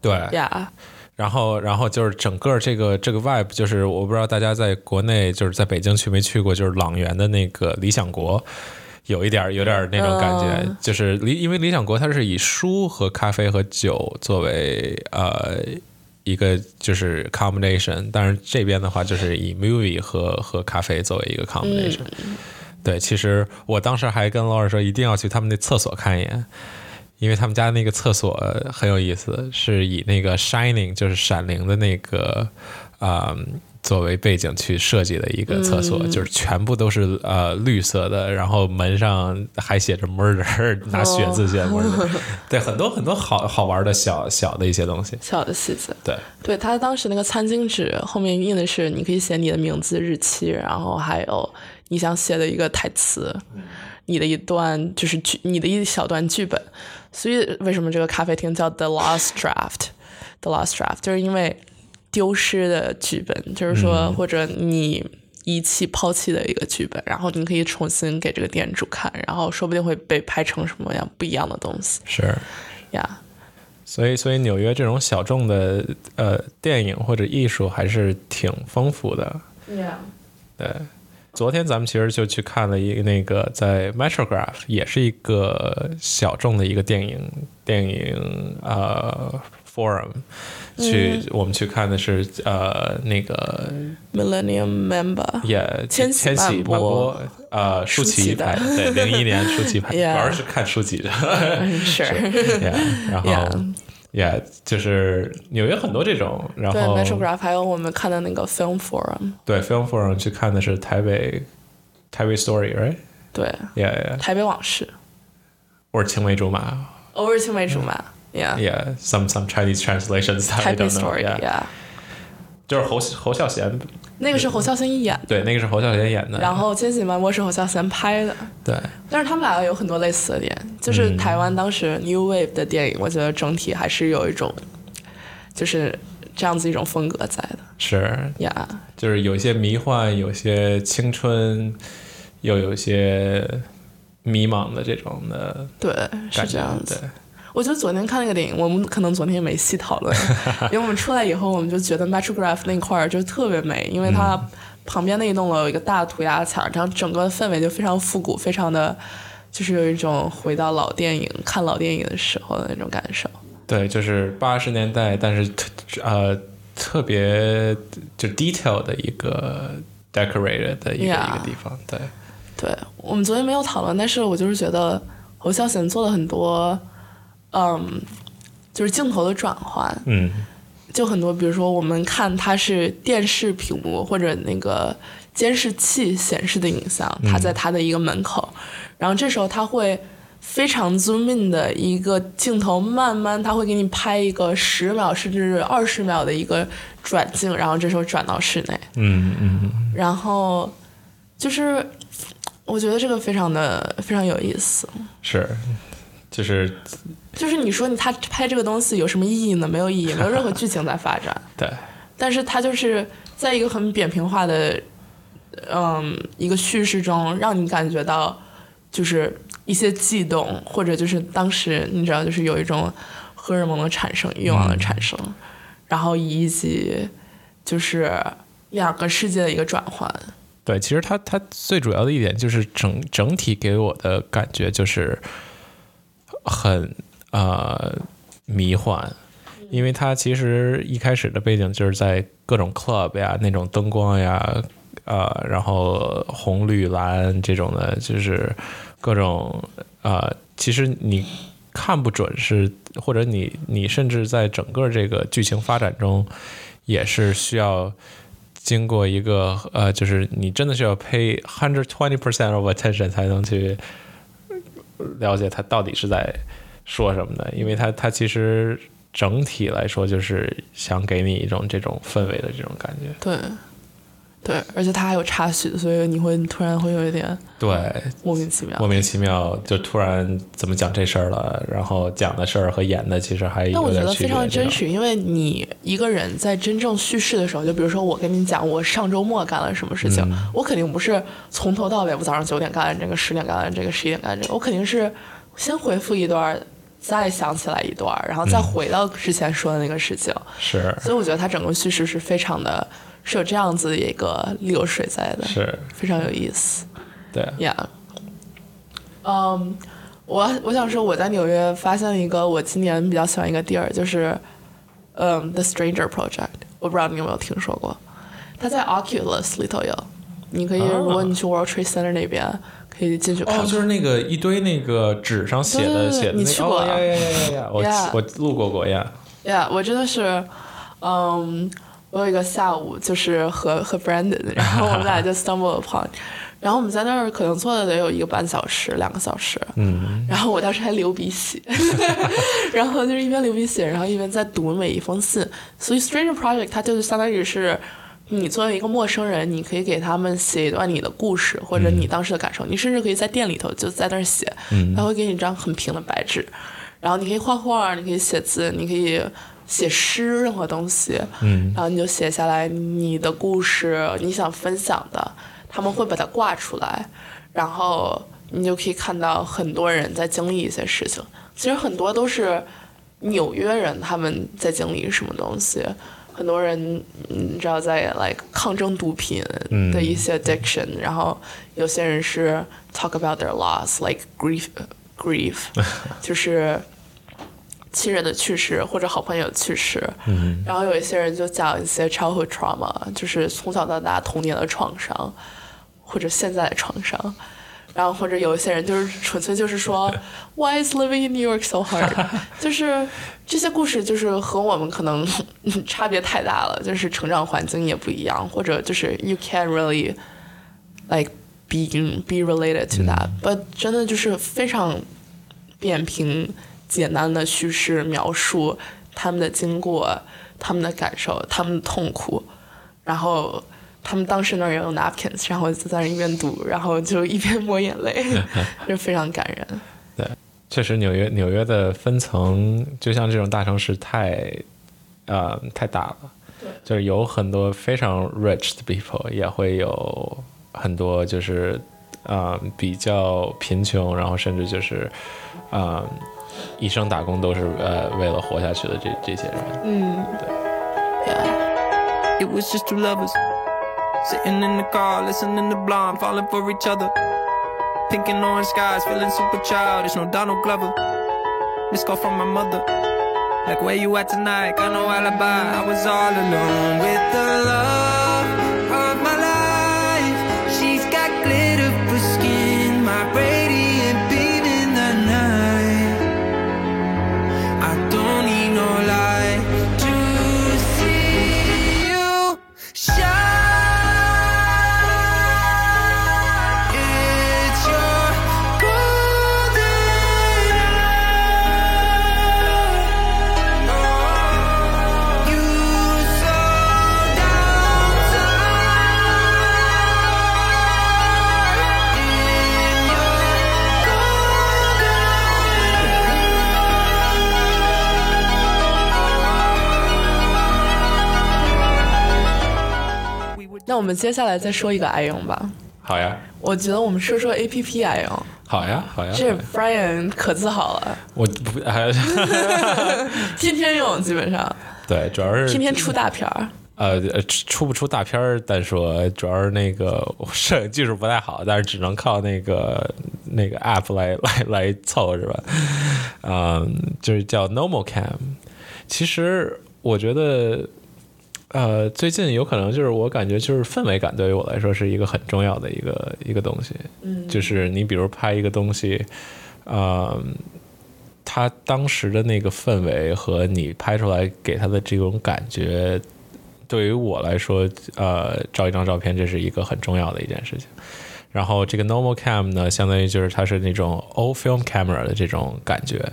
对。，Yeah、然后，然后就是整个这个这个 vibe，就是我不知道大家在国内就是在北京去没去过，就是朗园的那个理想国，有一点儿有点儿那种感觉，嗯。就是理因为理想国它是以书和咖啡和酒作为呃一个就是 combination，但是这边的话就是以 movie 和和咖啡作为一个 combination。对，其实我当时还跟老师说一定要去他们那厕所看一眼。因为他们家那个厕所很有意思，是以那个 Shining 就是闪灵的那个啊、作为背景去设计的一个厕所，就是全部都是呃绿色的，然后门上还写着 murder，拿血字写 murder，、对，很多很多好好玩的小小的一些东西，小的细节。对，对他当时那个餐巾纸后面印的是你可以写你的名字、日期，然后还有你想写的一个台词，你的一段就是剧，你的一小段剧本。所以为什么这个咖啡厅叫 The Lost Draft？The Lost Draft 就是因为丢失的剧本，就是说、或者你。遗弃、抛弃的一个剧本，然后你可以重新给这个店主看，然后说不定会被拍成什么样不一样的东西是。呀。所以，所以纽约这种小众的呃电影或者艺术还是挺丰富的。Yeah. 对，昨天咱们其实就去看了一个那个在 Metrograph，也是一个小众的一个电影电影呃 forum，去、我们去看的是呃那个 Millennium Member，也千禧千禧慢播呃舒舒淇拍的，对，零一年舒淇拍，主要是看舒淇的。是。yeah, 然后 Yeah yeah, 就是纽约很多这种，然对后 Metrograph，还有我们看的那个 Film Forum，对 Film Forum 去看的是台北台北 Story，right？对。Yeah, yeah. 台北往事，我是青梅竹马。偶尔青梅竹马，Yeah，，Yeah, some some Chinese translations 台 I 北 don't know. Yeah. Story，Yeah，就是侯侯孝贤，那个是侯孝贤演的，对，那个是侯孝贤演的。然后《千禧漫播》是侯孝贤拍的，对但是他们俩有很多类似的点，就是嗯台湾当时 New Wave 的电影，我觉得整体还是有一种，就是这样子一种风格在的是，呀。就是有一些迷幻，有些青春，又有一些迷茫的这种的对，是这样。子。对，我觉得昨天看那个电影，我们可能昨天也没细讨论，因为我们出来以后，我们就觉得 Metrograph 那块儿就特别美，因为它旁边那一栋楼有一个大涂鸦墙，然后整个氛围就非常复古，非常的，就是有一种回到老电影看老电影的时候的那种感受。对，就是八十年代，但是特呃特别就 detail 的一个 decorated 的一个 Yeah 一个地方，对，对我们昨天没有讨论，但是我就是觉得侯孝贤做了很多，嗯，就是镜头的转换，嗯，就很多，比如说我们看它是电视屏幕或者那个监视器显示的影像，它在它的一个门口，然后这时候它会非常 zoom in 的一个镜头，慢慢它会给你拍一个十秒甚至二十秒的一个转镜，然后这时候转到室内，嗯嗯然后就是我觉得这个非常的非常有意思。是，就是就是你说你他拍这个东西有什么意义呢？没有意义，没有任何剧情在发展。对，但是他就是在一个很扁平化的，嗯，一个叙事中，让你感觉到就是一些悸动，或者就是当时你知道，就是有一种荷尔蒙的产生、欲望的产生，然后以及就是两个世界的一个转换。对，其实它它最主要的一点就是整整体给我的感觉就是，很呃迷幻，因为它其实一开始的背景就是在各种 club 呀，那种灯光呀，呃，然后红绿蓝这种的，就是各种呃，其实你看不准是，或者你你甚至在整个这个剧情发展中，也是需要经过一个呃，就是你真的是要 pay hundred twenty percent of attention 才能去了解他到底是在说什么的，因为他他其实整体来说就是想给你一种这种氛围的这种感觉。对，对，而且它还有插曲，所以你会突然会有一点对，莫名其妙莫。名其妙就突然怎么讲这事儿了，然后讲的事儿和演的其实还但我。觉得非常真实，因为你一个人在真正叙事的时候，就比如说我跟你讲我上周末干了什么事情，嗯我肯定不是从头到尾，我早上九点干了这个，十点干了这个，十一点干了这个，我肯定是先回复一段，再想起来一段，然后再回到之前说的那个事情。是。所以我觉得它整个叙事是非常的，是有这样子的一个流水在的，是，非常有意思。对，Yeah，嗯、我我想说我在纽约发现了一个我今年比较喜欢一个地儿，就是嗯、The Stranger Project，我不知道你有没有听说过，它在 Oculus 里头有，你可以、哦如果你去 World Trade Center 那边可以进去看哦，就是那个一堆那个纸上写的写的那个，你去过哦呀呀呀呀呀！我 Yeah 我路过过呀。Yeah，我真的是，嗯，我有一个下午就是和和 Brandon，然后我们俩就 stumble upon，然后我们在那儿可能坐了得有一个半小时、两个小时，嗯，然后我当时还流鼻血，然后就是一边流鼻血，然后一边在读每一封信。所以 Stranger Project 它就是相当于是你作为一个陌生人，你可以给他们写一段你的故事或者你当时的感受，你甚至可以在店里头就在那儿写，他会给你一张很平的白纸，然后你可以画画，你可以写字，你可以。写诗，任何东西，嗯，然后你就写下来你的故事，你想分享的，他们会把它挂出来，然后你就可以看到很多人在经历一些事情。其实很多都是纽约人他们在经历什么东西，很多人嗯你知道在 like 抗争毒品的一些 addiction，、然后有些人是 talk about their loss like grief grief，就是。亲人的去世或者好朋友去世，嗯，然后有一些人就讲一些 childhood trauma，就是从小到大童年的创伤，或者现在的创伤，然后或者有一些人就是纯粹就是说，Why is living in New York so hard？就是这些故事就是和我们可能 差别太大了，就是成长环境也不一样，或者就是 you can't really like be be related to that，but、真的就是非常扁平、简单的叙事描述他们的经过、他们的感受、他们的痛苦，然后他们当时那儿也有 napkins，然后就在那儿一边读，然后就一边抹眼泪，就非常感人。确实，纽约纽约的分层，就像这种大城市太，呃，太大了。就是有很多非常 rich 的 people，也会有很多就是，呃，比较贫穷，然后甚至就是，呃，一生打工都是呃为了活下去的这这些人。嗯，对，yeah。It was just two lovers sitting in the car, listening to Blonde, falling for each other. Pink and orange skies, feeling super childish. No Donald Glover. Missed call from my mother. Like, where you at tonight? Got no alibi. I was all alone with the love 那我们接下来再说一个爱用吧。好呀，我觉得我们说说 A P P 爱用，好呀，好呀。这 Brian 可自豪了，我不还 天天用，基本上 对，主要是天天出大片儿。呃呃出不出大片儿单说，主要是那个 摄影技术不太好，但是只能靠那个那个 app 来来来凑是吧？嗯，就是叫 Normal Cam。其实我觉得，呃，最近有可能就是我感觉就是氛围感对于我来说是一个很重要的一个一个东西。嗯就是你比如拍一个东西，呃，它当时的那个氛围和你拍出来给他的这种感觉，对于我来说，呃，照一张照片这是一个很重要的一件事情。然后这个 normal cam 呢，相当于就是它是那种 old film camera 的这种感觉，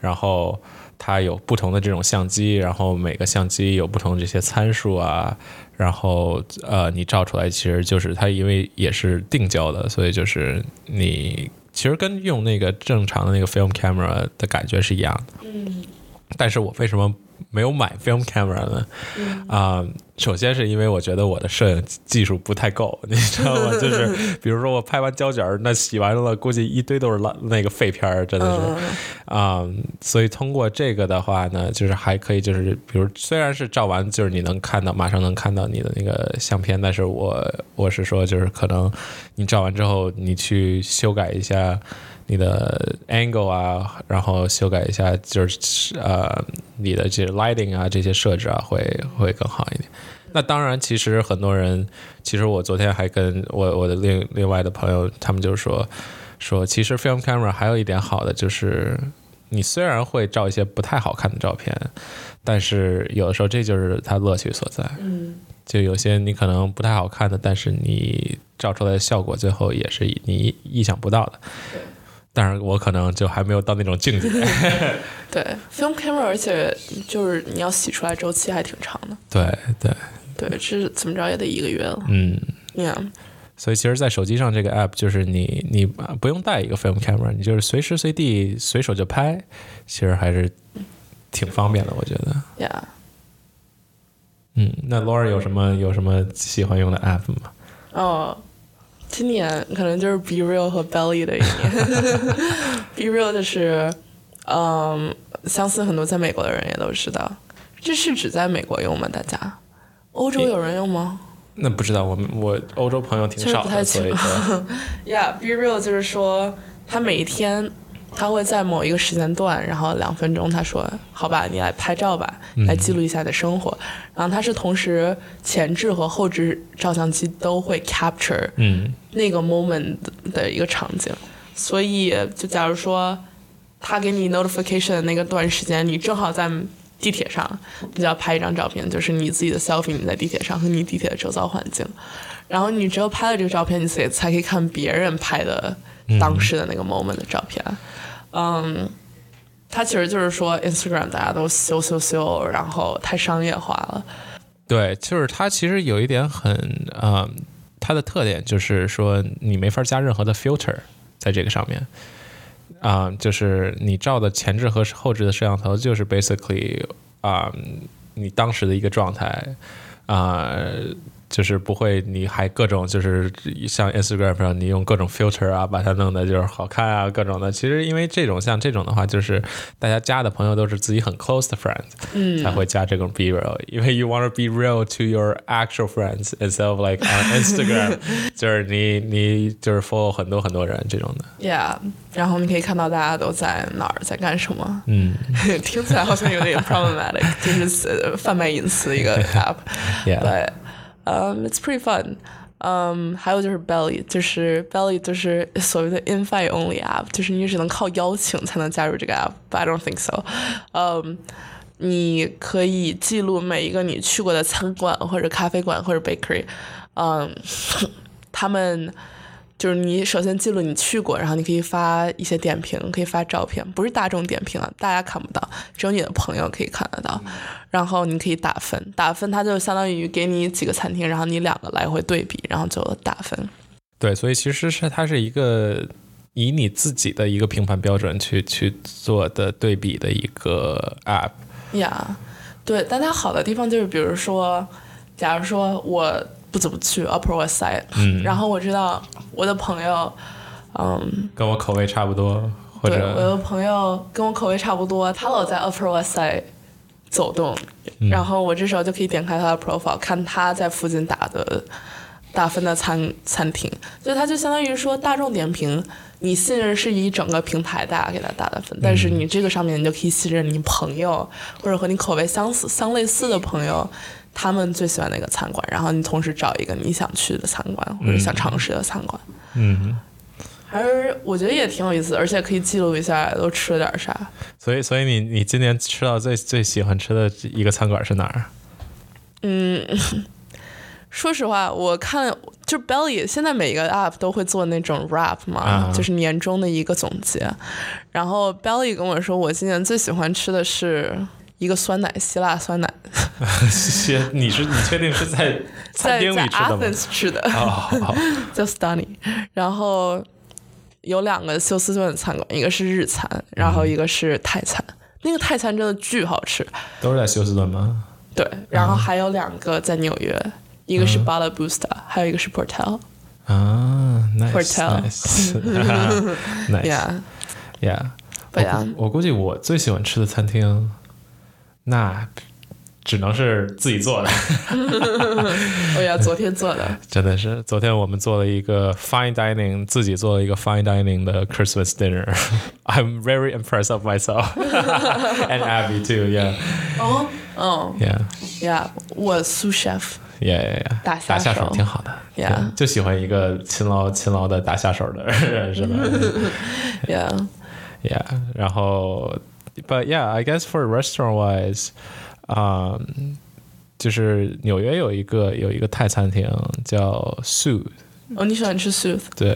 然后它有不同的这种相机，然后每个相机有不同的这些参数啊，然后呃，你照出来其实就是它因为也是定焦的，所以就是你其实跟用那个正常的那个 film camera 的感觉是一样的。嗯但是我为什么没有买 film camera 呢？啊、首先是因为我觉得我的摄影技术不太够，你知道吗？就是比如说我拍完胶卷儿，那洗完了，估计一堆都是烂那个废片儿，真的是。嗯啊、所以通过这个的话呢，就是还可以，就是比如虽然是照完，就是你能看到，马上能看到你的那个相片，但是我我是说，就是可能你照完之后，你去修改一下你的 angle 啊，然后修改一下就是呃你的这 lighting 啊这些设置啊，会会更好一点。那当然，其实很多人，其实我昨天还跟我我的另另外的朋友，他们就说说，其实 film camera 还有一点好的就是，你虽然会照一些不太好看的照片，但是有的时候这就是它乐趣所在。嗯就有些你可能不太好看的，但是你照出来的效果最后也是你意想不到的。当然，我可能就还没有到那种境界。对，film camera，而且就是你要洗出来周期还挺长的。对对，对，这怎么着也得一个月了。嗯。Yeah，所以其实，在手机上这个 app 就是你你不用带一个 film camera，你就是随时随地随手就拍，其实还是挺方便的，我觉得。Yeah，嗯，那 Laura 有什么有什么喜欢用的 app 吗？哦，今年可能就是 Be Real 和 Belly 的一年。Be Real 就是，嗯，相信很多在美国的人也都知道，这是只在美国用吗？大家，欧洲有人用吗？那不知道，我们我欧洲朋友挺少的，不太清所以 Yeah，Be Real 就是说，他每一天他会在某一个时间段，然后两分钟，他说：“好吧，你来拍照吧，来记录一下你的生活。然后他是同时前置和后置照相机都会 capture 嗯。那个 moment 的一个场景，所以就假如说他给你 notification 的那个段时间，你正好在地铁上，你就要拍一张照片，就是你自己的 selfie，你在地铁上和你地铁的周遭环境，然后你只有拍了这个照片，你才才可以看别人拍的当时的那个 moment 的照片，嗯。它其实就是说，Instagram 大家都修修修，然后太商业化了。对，就是它其实有一点很啊、它的特点就是说你没法加任何的 filter 在这个上面。啊、就是你照的前置和后置的摄像头，就是 basically 啊、你当时的一个状态啊、就是不会，你还各种就是像 Instagram 上，你用各种 filter 啊，把它弄得就是好看啊，各种的。其实因为这种像这种的话，就是大家加的朋友都是自己很 close 的 friends，嗯才会加这种 be real，因为 you want to be real to your actual friends instead of like on Instagram，就是你你就是 follow 很多很多人这种的。Yeah，然后你可以看到大家都在哪儿，在干什么。嗯听起来好像有点 problematic，就是呃贩卖隐私的一个 app。，yeah，对，嗯、i t s pretty fun。嗯，还有就是 Belly，就是 Belly 就是所谓的 invite only app，就是你只能靠邀请才能加入这个 app，but I don't think so。嗯，你可以记录每一个你去过的餐馆或者咖啡馆或者 bakery，嗯，他们。就是你首先记录你去过，然后你可以发一些点评，可以发照片，不是大众点评啊，大家看不到，只有你的朋友可以看得到。然后你可以打分，打分它就相当于给你几个餐厅，然后你两个来回对比，然后就打分。对，所以其实是它是一个以你自己的一个评判标准去去做的对比的一个 app。呀、对，但它好的地方就是，比如说，假如说我不怎么去 Upper West Side，、嗯。然后我知道我的朋友，嗯，跟我口味差不多，或对，我的朋友跟我口味差不多，他老在 Upper West Side 走动，然后我这时候就可以点开他的 profile，看他在附近打的打分的餐餐厅，所以他就相当于说大众点评，你信任是以整个平台大家给他打的分，但是你这个上面你就可以信任你朋友或者和你口味相似、相类似的朋友。他们最喜欢哪个餐馆？然后你同时找一个你想去的餐馆或者想尝试的餐馆，嗯，还是我觉得也挺有意思，而且可以记录一下都吃了点啥。所以所以你你今年吃到最最喜欢吃的一个餐馆是哪儿？嗯 说实话，我看就 Belly 现在每一个 app 都会做那种 rap 嘛，啊就是年终的一个总结。然后 Belly 跟我说，我今年最喜欢吃的是一个酸奶，希腊酸奶，先你是你确定是在餐在在厅里吃的吗？Athens 吃的，叫 Stunny。然后有两个休斯顿的餐馆，一个是日餐，然后一个是泰餐。那个泰餐真的巨好吃，都是在休斯顿吗？对。然后还有两个在纽约，一个是 Bala Busta，、还有一个是 Portel。啊，nice Hotel nice nice Yeah，yeah。对呀我估我估计我最喜欢吃的餐厅，那只能是自己做的。哦呀，昨天做的。真的是，昨天我们做了一个 fine dining，自己做了一个 fine dining 的 Christmas dinner。I'm very impressed of myself and Abby too. Yeah, 哦，嗯 yeah, 呀，我 sous chef。 yeah, yeah. yeah. 打下下手挺好的。 Yeah 对就喜欢一个勤劳勤劳的打下手的人，是吧 Yeah， ？Yeah. 然后，but yeah, I guess for restaurant wise, Um, 就是纽约有一个有一个泰餐厅叫 Sue。哦，你喜欢吃 soup？对，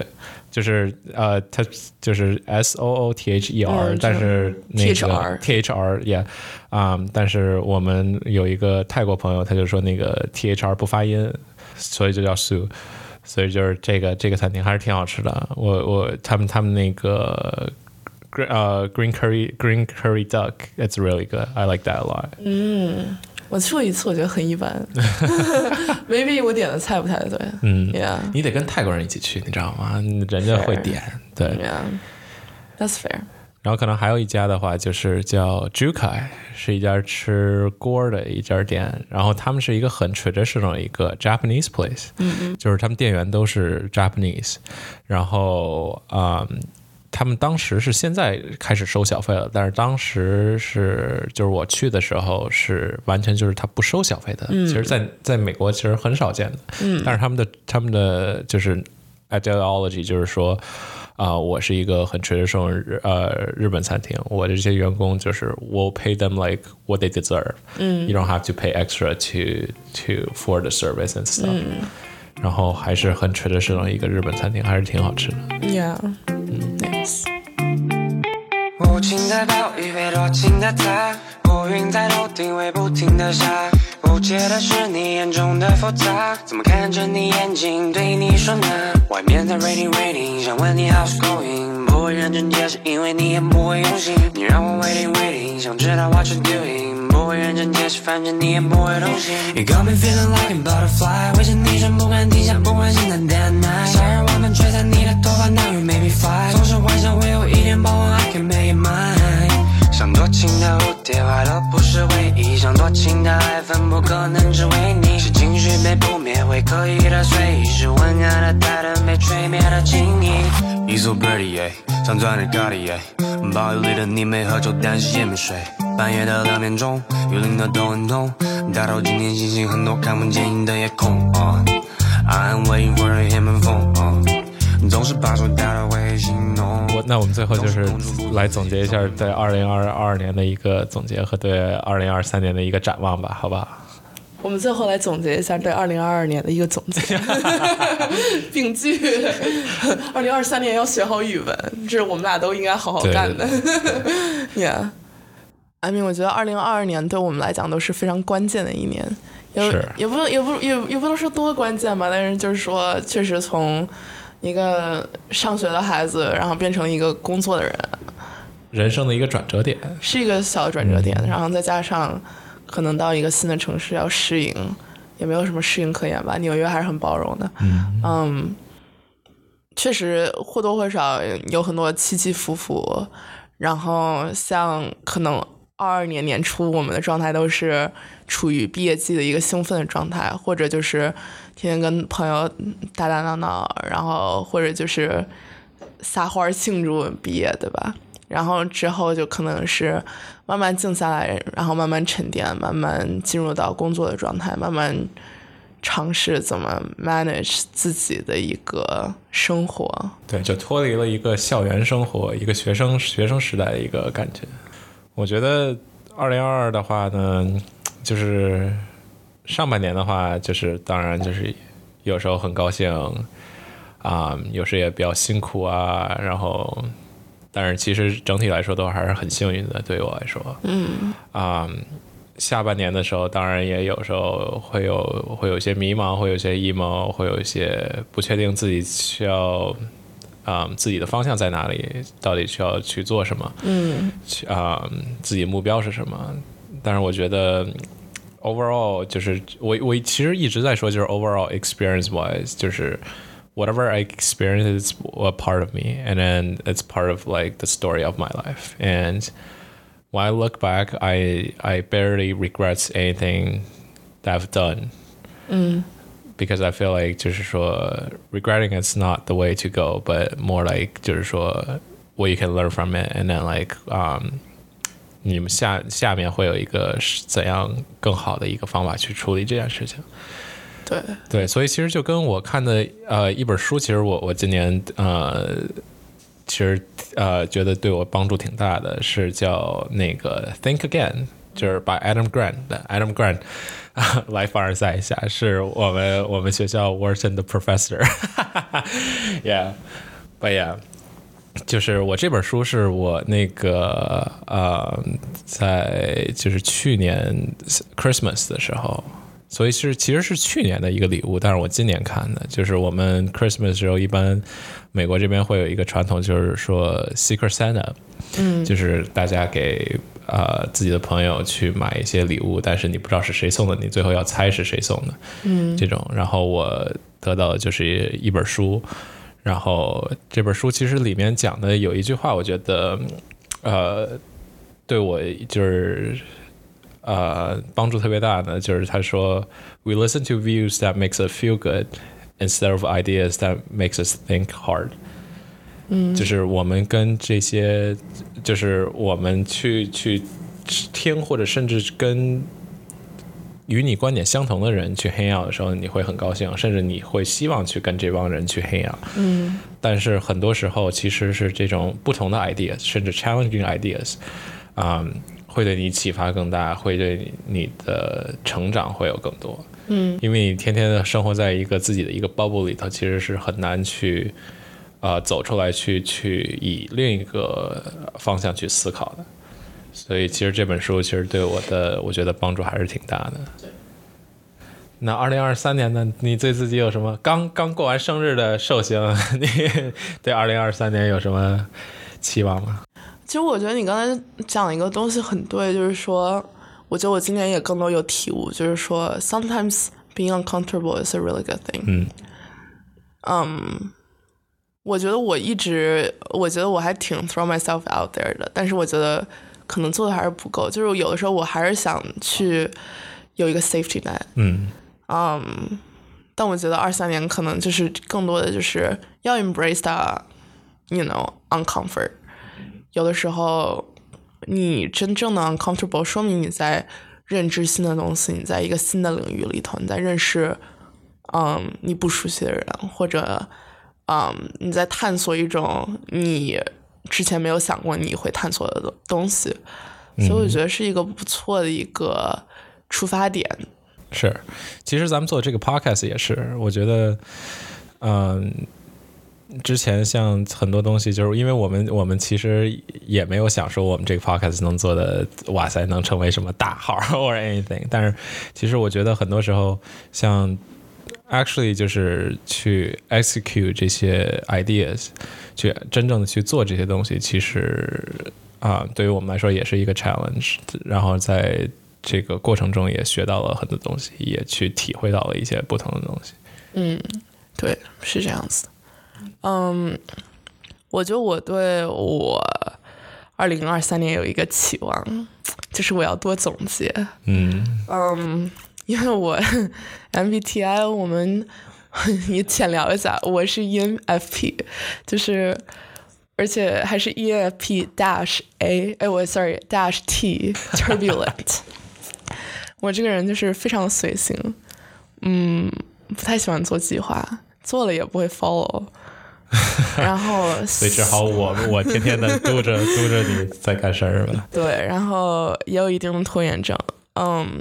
就是呃，它就是 S O O T H E R，、嗯但是那个 THR T H R，yeah，啊、但是我们有一个泰国朋友，他就说那个 T H R 不发音，所以就叫 Sue，所以就是这个这个餐厅还是挺好吃的。我我他们他们那个 green 呃 green curry green curry duck，it's really good. I like that a lot. 我吃过一次，我觉得很一般。Maybe 我点的菜不太对。嗯 Yeah，你得跟泰国人一起去，你知道吗？人家会是点，对。 Yeah，that's fair。然后可能还有一家的话，就是叫 Jukai，是一家吃锅的一家店。然后他们是一个很 traditional 的一个 Japanese place，嗯嗯，就是他们店员都是 Japanese。然后嗯， 他们当时是现在开始收小费了，但是当时是就是我去的时候是完全就是他不收小费的。其实在，在美国其实很少见的。嗯，但是他们的他们的就是 ideology 就是说。啊、我是一个很 traditional 日呃日本餐厅，我的这些员工就是 will pay them like what they deserve，嗯，you don't have to pay extra to to for the service and stuff，、然后还是很 traditional 一个日本餐厅，还是挺好吃的。无情的暴雨被多情的他，乌云在头顶会不停的下。不解的是你眼中的复杂，怎么看着你眼睛对你说呢？外面在 raining raining，想问你 how's going，不会认真解释，因为你也不会用心。你让我 waiting waiting，想知道 what you doing，不会认真解释，反正你也不会动心。You got me feeling like a butterfly，围着你转不敢停下，不管现在 day and night，夏日晚风吹散你的头发，now you make me fly，总是幻想会有一天傍晚 I can make it mine。像多情的蝴蝶，快乐不是唯一；像多情的爱，分不可能只为你。是情绪被扑灭，会刻意的随意；是温暖的带灯被吹灭的轻易。一首 Birdie 耶，想钻的咖喱耶，包里的你没喝酒，但是也没睡。半夜的两点钟，雨淋的都很痛。大头今天星星很多，看不见你的夜空。啊 I'm waiting for a human phone。总是把手打到会心动。那我们最后就是来总结一下对二零二二年的一个总结和对二零二三年的一个展望吧，好不好？我们最后来总结一下对二零二二年的一个总结，并句。二零二三年要学好语文，这是我们俩都应该好好干的。yeah。I mean，我觉得二零二二年对我们来讲都是非常关键的一年，也是也不也不也也不能说多关键吧，但是就是说，确实从一个上学的孩子，然后变成一个工作的人，人生的一个转折点，是一个小的转折点，然后再加上可能到一个新的城市要适应，也没有什么适应可言吧。纽约还是很包容的，嗯确实或多或少有很多起起伏伏。然后像可能二二年年初，我们的状态都是处于毕业季的一个兴奋的状态，或者就是天天跟朋友打打闹闹，然后或者就是撒欢庆祝毕业，对吧？然后之后就可能是慢慢静下来，然后慢慢沉淀，慢慢进入到工作的状态，慢慢尝试怎么 manage 自己的一个生活。对，就脱离了一个校园生活，一个学生学生时代的一个感觉。我觉得二零二二的话呢，就是上半年的话，就是当然就是有时候很高兴啊、有时也比较辛苦啊，然后但是其实整体来说都还是很幸运的，对于我来说，嗯啊。下半年的时候，当然也有时候会有会有一些迷茫，会有一些 emo，会有一些不确定自己需要啊、自己的方向在哪里，到底需要去做什么，嗯去啊、自己目标是什么。但是我觉得 overall 就是我我其实一直在说，就是 overall experience wise，就是 whatever I experience is a part of me, and then it's part of like the story of my life. And when I look back, I I barely regrets anything that I've done. Because I feel like 就是说 regretting is not the way to go, but more like 就是说 what you can learn from it, and then like um 你们下下面会有一个是怎样更好的一个方法去处理这件事情。对，对，所以其实就跟我看的呃一本书，其实我我今年呃其实呃觉得对我帮助挺大的，是叫那个 Think Again，就是 by Adam Grant 的 Adam Grant 啊 来凡尔赛一下，是我们我们学校 Wharton 的 professor，yeah，but yeah。就是我这本书是我那个呃，在就是去年 Christmas 的时候，所以是其实是去年的一个礼物，但是我今年看的。就是我们 Christmas 的时候，一般美国这边会有一个传统，就是说 Secret Santa，嗯，就是大家给呃自己的朋友去买一些礼物，但是你不知道是谁送的，你最后要猜是谁送的，嗯，这种。然后我得到的就是一本书。然后这本书其实里面讲的有一句话，我觉得，呃，对我就是呃帮助特别大的，就是他说，We listen to views that makes us feel good instead of ideas that makes us think hard。嗯，就是我们跟这些，就是我们去去听，或者甚至跟 与你观点相同的人去 hang out 的时候，你会很高兴，甚至你会希望去跟这帮人去 hang out。嗯但是很多时候其实是这种不同的 ideas，甚至 challenging ideas，啊、会对你启发更大，会对你你的成长会有更多。嗯因为你天天的生活在一个自己的一个 bubble 里头，其实是很难去呃走出来去去以另一个方向去思考的。所以其实这本书其实对我的我觉得帮助还是挺大的。那二零二三年呢？你对自己有什么？刚刚过完生日的寿星，你对二零二三年有什么期望吗？其实我觉得你刚才讲一个东西很对，就是说，我觉得我今年也更多有体悟，就是说，sometimes being uncomfortable is a really good thing。嗯嗯，我觉得我一直，我觉得我还挺 throw myself out there 的，但是我觉得可能做的还是不够，就是有的时候我还是想去有一个 safety net。嗯嗯，但我觉得二三年可能就是更多的就是要 embrace that you know uncomfort。有的时候，你真正的 uncomfortable，说明你在认知新的东西，你在一个新的领域里头，你在认识嗯你不熟悉的人，或者嗯你在探索一种你之前没有想过你会探索的东西。所以我觉得是一个不错的一个出发点。是，其实咱们做这个 podcast 也是，我觉得，嗯、之前像很多东西，就是因为我们我们其实也没有想说我们这个 podcast 能做的，哇塞，能成为什么大号 or anything。但是其实我觉得很多时候，像 actually 就是去 execute 这些 ideas，去真正的去做这些东西，其实啊、对于我们来说也是一个 challenge。然后在这个过程中也学到了很多东西，也去体会到了一些不同的东西。嗯，对，是这样子的。嗯，我觉得我对我二零二三年有一个期望，就是我要多总结。嗯嗯，因为我 MBTI 我们 也浅聊一下，我是 ENFP，就是而且还是 ENFP dash A，哎，我 sorry dash T turbulent。我这个人就是非常随性，嗯，不太喜欢做计划，做了也不会 follow。然后，所以只好我我天天的督着督着你在干事儿吧。对，然后也有一定的拖延症。嗯，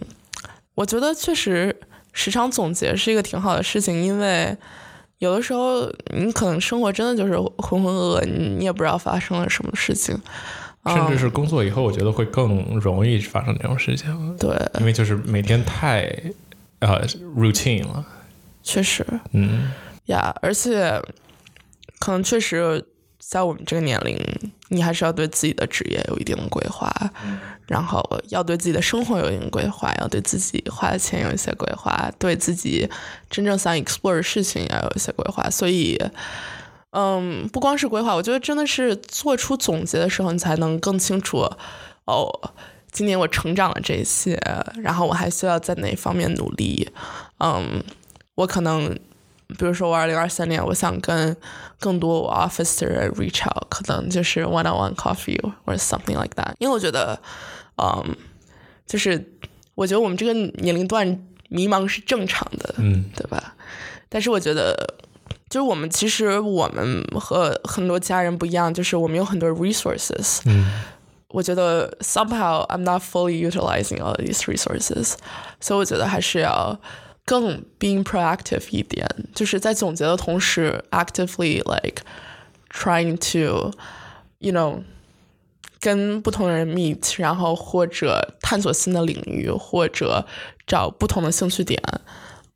我觉得确实时常总结是一个挺好的事情，因为有的时候你可能生活真的就是浑浑噩噩，你也不知道发生了什么事情。甚至是工作以后，我觉得会更容易发生这种事情。对，因为就是每天太呃 routine 了。确实，嗯呀，而且可能确实在我们这个年龄，你还是要对自己的职业有一定的规划，然后要对自己的生活有一定规划，要对自己花的钱有一些规划，对自己真正想 explore 的事情要有一些规划。所以，嗯，不光是规划，我觉得真的是做出总结的时候，你才能更清楚哦。今年我成长了这些，然后我还需要在哪方面努力？嗯，我可能，比如说我二零二三年，我想跟更多我 office 的人 reach out，可能就是 one on one coffee or something like that。因为我觉得，嗯，就是我觉得我们这个年龄段迷茫是正常的，嗯对吧？但是我觉得，就是我们其实我们和很多家人不一样，就是我们有很多 resources。嗯我觉得 somehow I'm not fully utilizing all these resources，所以我觉得还是要更 being proactive 一点，就是在总结的同时，actively like trying to you know 跟不同人 meet，然后或者探索新的领域，或者找不同的兴趣点。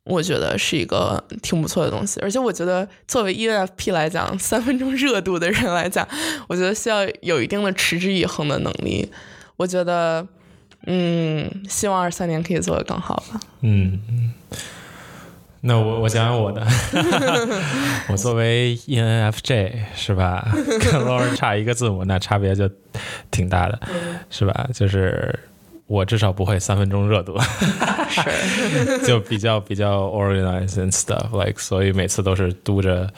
我觉得是一个挺不错的东西，而且我觉得作为 ENFP 来讲，三分钟热度的人来讲，我觉得需要有一定的持之以恒的能力。我觉得，嗯，希望二三年可以做得更好吧。嗯嗯。那我我讲讲我的，我作为 E ENFJ 是吧，跟 Lauren 差一个字母，那差别就挺大的，是吧？就是我至少不会三分钟热度，是，就比较比较 organized and stuff，like 所以每次都是督着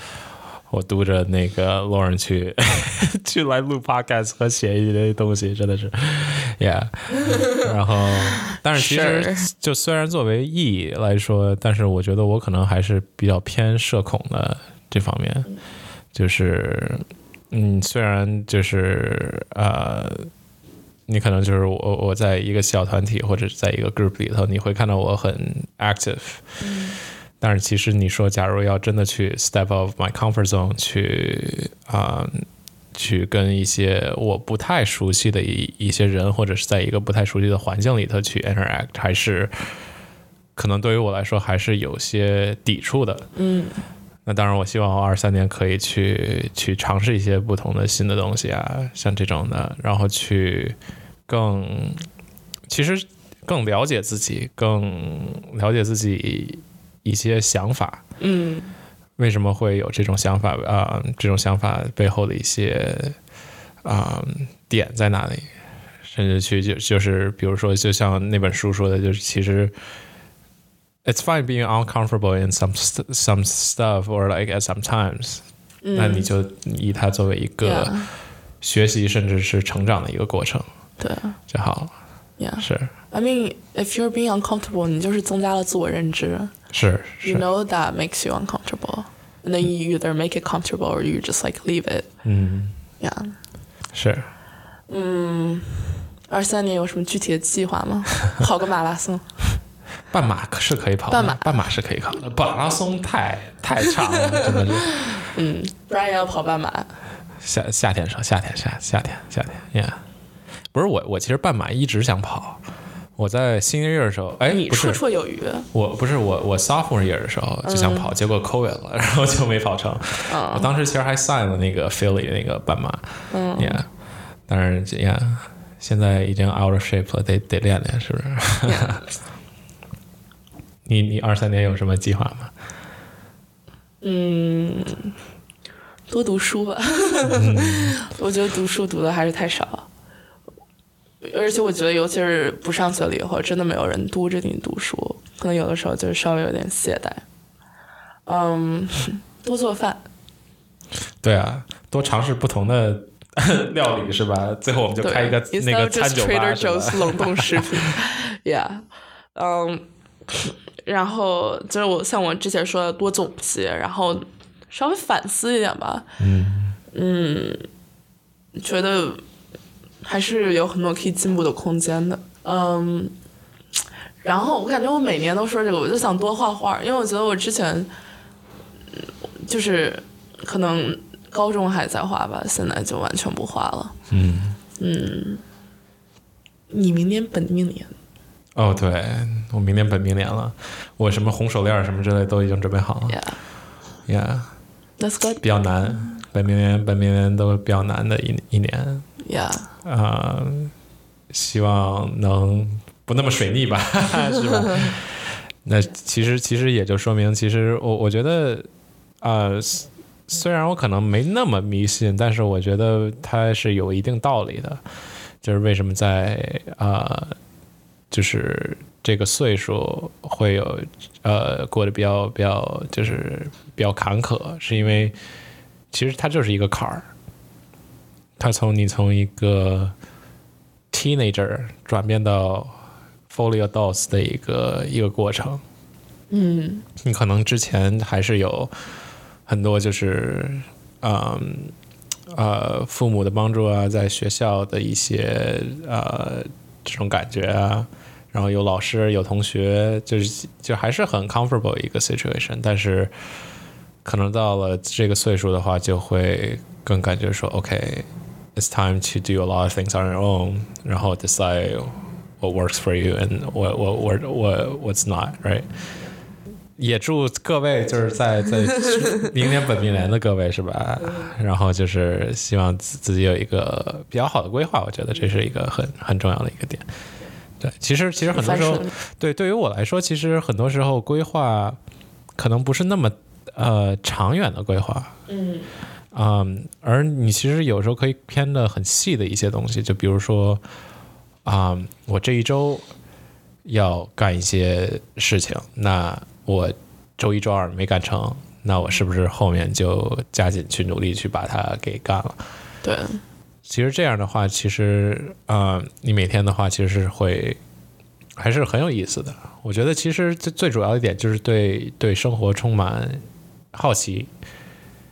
我督着那个 Lauren 去去来录 podcast 和写一堆东西，真的是，yeah。然后，但是其实就虽然作为 E 来说，但是我觉得我可能还是比较偏社恐的这方面，就是嗯，虽然就是呃。你可能就是我，我在一个小团体或者是在一个 group 里头，你会看到我很 active，、但是其实你说，假如要真的去 step out of my comfort zone，去啊、去跟一些我不太熟悉的一一些人，或者是在一个不太熟悉的环境里头去 interact，还是可能对于我来说还是有些抵触的。嗯，那当然，我希望我二三年可以去去尝试一些不同的新的东西啊，像这种的，然后去更其实更了解自己，更了解自己一些想法。嗯，为什么会有这种想法啊、这种想法背后的一些啊、点在哪里？甚至去就就是比如说，就像那本书说的，就是其实 it's fine being uncomfortable in some st- some stuff or like at some times，、那你就以它作为一个学习甚至是成长的一个过程对就好了。，Yeah。是 I mean, if you're being uncomfortable，你就是增加了自我认知。是 You，know that makes you uncomfortable, and then you either make it comfortable or you just like leave it. 嗯，Yeah. 是。二三年有什么具体的计划吗？跑个马拉松。半马可是可以跑的，半马半马是可以跑的，马拉松太太长了，真的是。嗯，不然也要跑半马。夏夏天说，夏天夏夏天夏天，yeah，不是我我其实半马一直想跑，我在 senior year 的时候，哎，你绰绰有余。我不是我我 sophomore year 的时候就想跑，结果 covid 了，然后就没跑成。我当时其实还 sign 了那个 Philly 那个半马，嗯，yeah，但是 yeah，现在已经 out of shape 了，得得练练，是不是？你你二三年有什么计划吗？嗯，多读书吧。我觉得读书读的还是太少。而且我觉得，尤其是不上学了以后，真的没有人督着你读书，可能有的时候就是稍微有点懈怠。嗯，多做饭，对啊，多尝试不同的 料理是吧？最后我们就开一个那个餐酒吧？Joe's 冷冻食品，Yeah，嗯，然后就是我像我之前说的多总结，然后稍微反思一点吧，嗯。嗯觉得还是有很多可以进步的空间的，嗯。然后我感觉我每年都说这个，我就想多画画，因为我觉得我之前嗯就是可能高中还在画吧，现在就完全不画了。嗯嗯，你明年本命年，哦，对，我明年本命年了，我什么红手链什么之类都已经准备好了 Yeah,，Yeah，that's good. 比较难，本命年本命年都比较难的一一年，Yeah，啊、希望能不那么水逆吧，是吧？那其实其实也就说明，其实我我觉得，呃，虽虽然我可能没那么迷信，但是我觉得它是有一定道理的。就是为什么在啊、呃就是这个岁数会有呃过得比较比较就是比较坎坷，是因为其实它就是一个坎儿。它从你从一个 teenager 转变到 fully adults 的一个一个过程。嗯你可能之前还是有很多就是嗯呃父母的帮助啊，在学校的一些呃这种感觉啊，然后有老师有同学，就是就还是很 comfortable 一个 situation，但是可能到了这个岁数的话，就会更感觉说 OK。It's time to do a lot of things on your own，然后 decide what works for you and what what what what what's not right。也祝各位就是在在 明年本命年的各位是吧？然后就是希望自自己有一个比较好的规划，我觉得这是一个很很重要的一个点。对，其实其实很多时候，对对于我来说，其实很多时候规划可能不是那么呃长远的规划，嗯嗯，而你其实有时候可以偏的很细的一些东西，就比如说，啊、我这一周要干一些事情，那我周一周二没干成，那我是不是后面就加紧去努力去把它给干了？对，其实这样的话，其实啊、呃你每天的话，其实是会还是很有意思的。我觉得其实最最主要一点就是对对生活充满好奇，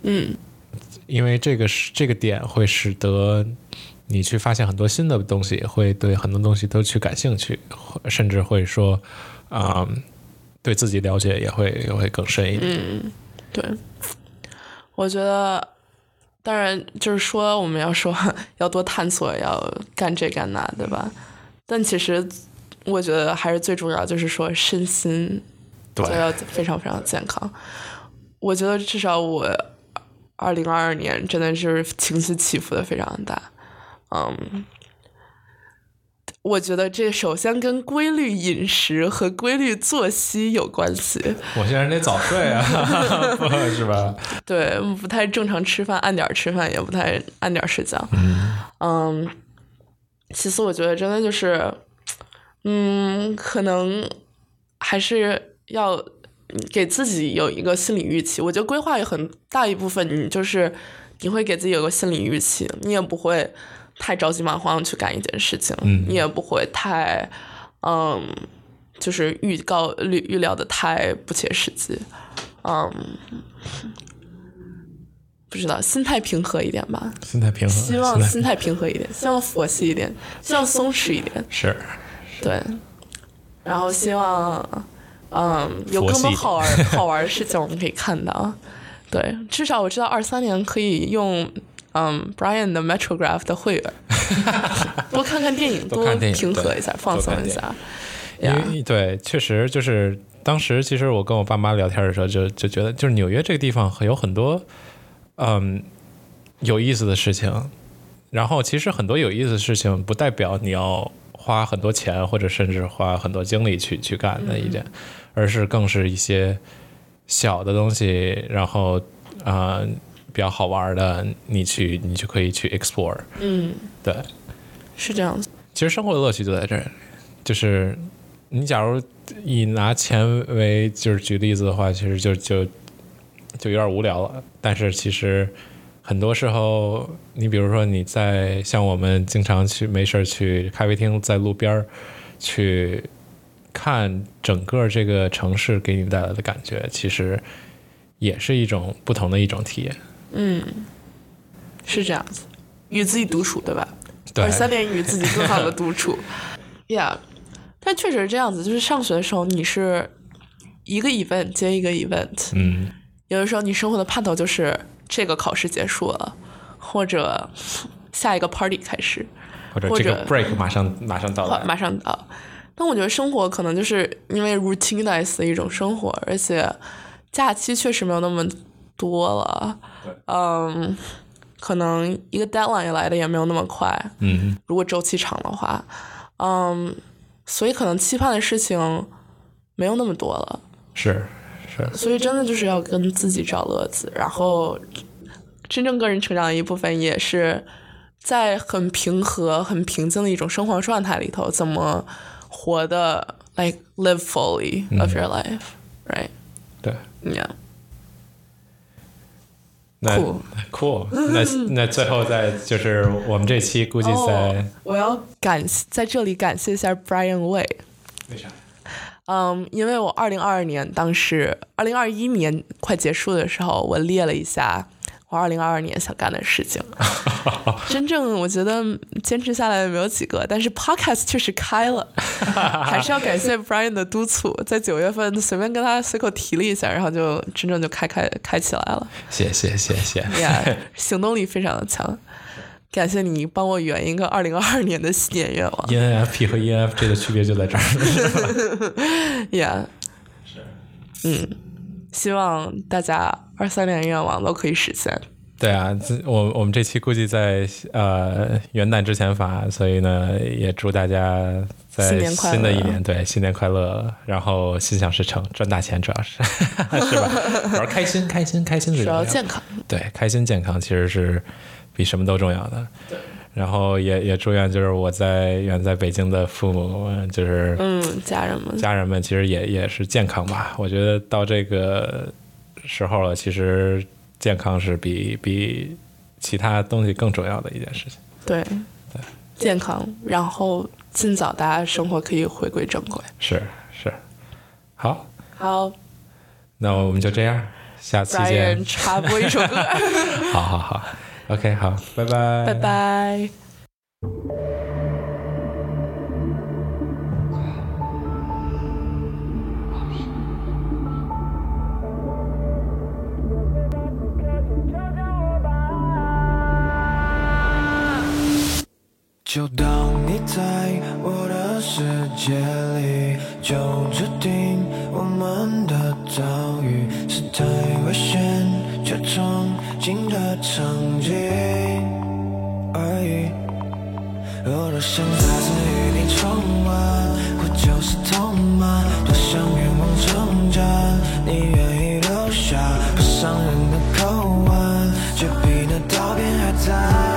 嗯因为这个是这个点会使得你去发现很多新的东西，会对很多东西都去感兴趣，甚至会说，啊、对自己了解也会也会更深一点。嗯，对，我觉得。当然，就是说我们要说要多探索，要干这干那，对吧？但其实我觉得还是最重要，就是说身心都要非常非常健康。我觉得至少我二零二二年真的是情绪起伏的非常大，嗯，我觉得这首先跟规律饮食和规律作息有关系。我现在得早睡啊，不是吧？对，不太正常吃饭，按点儿吃饭，也不太按点儿睡觉。嗯，其次，我觉得真的就是，嗯，可能还是要给自己有一个心理预期。我觉得规划有很大一部分，你就是你会给自己有个心理预期，你也不会太着急忙慌去干一件事情，嗯你也不会太，嗯，就是预告预预料的太不切实际，嗯。不知道，心态平和一点吧。心态平和，希望心态平和一点，希望佛系一点，希望松弛一点，是对。然后希望，嗯，有更多好玩好玩的事情我们可以看到。对，至少我知道二三年可以用，嗯，Brian 的 Metrograph 的会员，多看看电影，多平和一下，放松一下。因，为对，确实就是当时其实我跟我爸妈聊天的时候就，就觉得就是纽约这个地方有很多嗯有意思的事情，然后其实很多有意思的事情不代表你要花很多钱或者甚至花很多精力去去干的一件，而是更是一些小的东西，然后啊、呃比较好玩的，你去你就可以去 explore。嗯，对，是这样子。其其实生活的乐趣就在这儿，就是你假如以拿钱为就是举例子的话，其实就就就有点无聊了。但是其实很多时候，你比如说你在像我们经常去没事儿去咖啡厅，在路边儿去看整个这个城市给你带来的感觉，其实也是一种不同的一种体验。嗯是这样子，与自己独处，对吧？对二三年与自己更好的独处，Yeah。但确实是这样子，就是上学的时候你是一个 event 接一个 event，嗯，有的时候你生活的盼头就是这个考试结束了，或者下一个 party 开始，或者这个 break 马上马上到来，马上到。但我觉得生活可能就是因为 routinize 的一种生活，而且假期确实没有那么多了。嗯，可能一个 deadline 来的也没有那么快。嗯，如果周期长的话，嗯，所以可能期盼的事情没有那么多了。是是，所以真的就是要跟自己找乐子，然后真正个人成长的一部分也是在很平和、很平静的一种生活状态里头，怎么活的 like live fully of your life, right? 对。Yeah. 那 Cool 酷，那那最后再就是我们这期估计在哦，我要感在这里感谢一下 Brian Way。为啥？嗯，因为我二零二二年当时二零二一年快结束的时候，我列了一下我二零二二年想干的事情。真正我觉得坚持下来的没有几个，但是 Podcast 确实开了，还是要感谢 Brian 的督促，在九月份随便跟他随口提了一下，然后就真正就开开开起来了。谢谢谢谢，Yeah，行动力非常的强。感谢你帮我圆一个二零二二年的新年愿望。ENFP 和 ENFJ 的区别就在这儿。Yeah，嗯，希望大家二三年愿望都可以实现。对啊，这我我们这期估计在呃元旦之前发，所以呢，也祝大家在新的一年对新年快乐，然后心想事成，赚大钱主要是 是吧？主要是开心开心开心最主重要。要健康，对，开心健康其实是比什么都重要的。然后也也祝愿就是我在远在北京的父母，呃就是嗯，家人们，家人们，其实也也是健康吧。我觉得到这个时候了，其实健康是比比其他东西更重要的一件事情。对对，健康，然后尽早大家生活可以回归正轨。是是，好，好那我们就这样，下期见。插播一首歌，好好好，OK，好，拜拜，拜。拜。就当你在我的世界里，就注定我们的遭遇是太危险却憧憬的场景而已我多想再次与你重温不就是痛吗多想愿望成真你愿意留下不伤人的口吻却比那刀片还在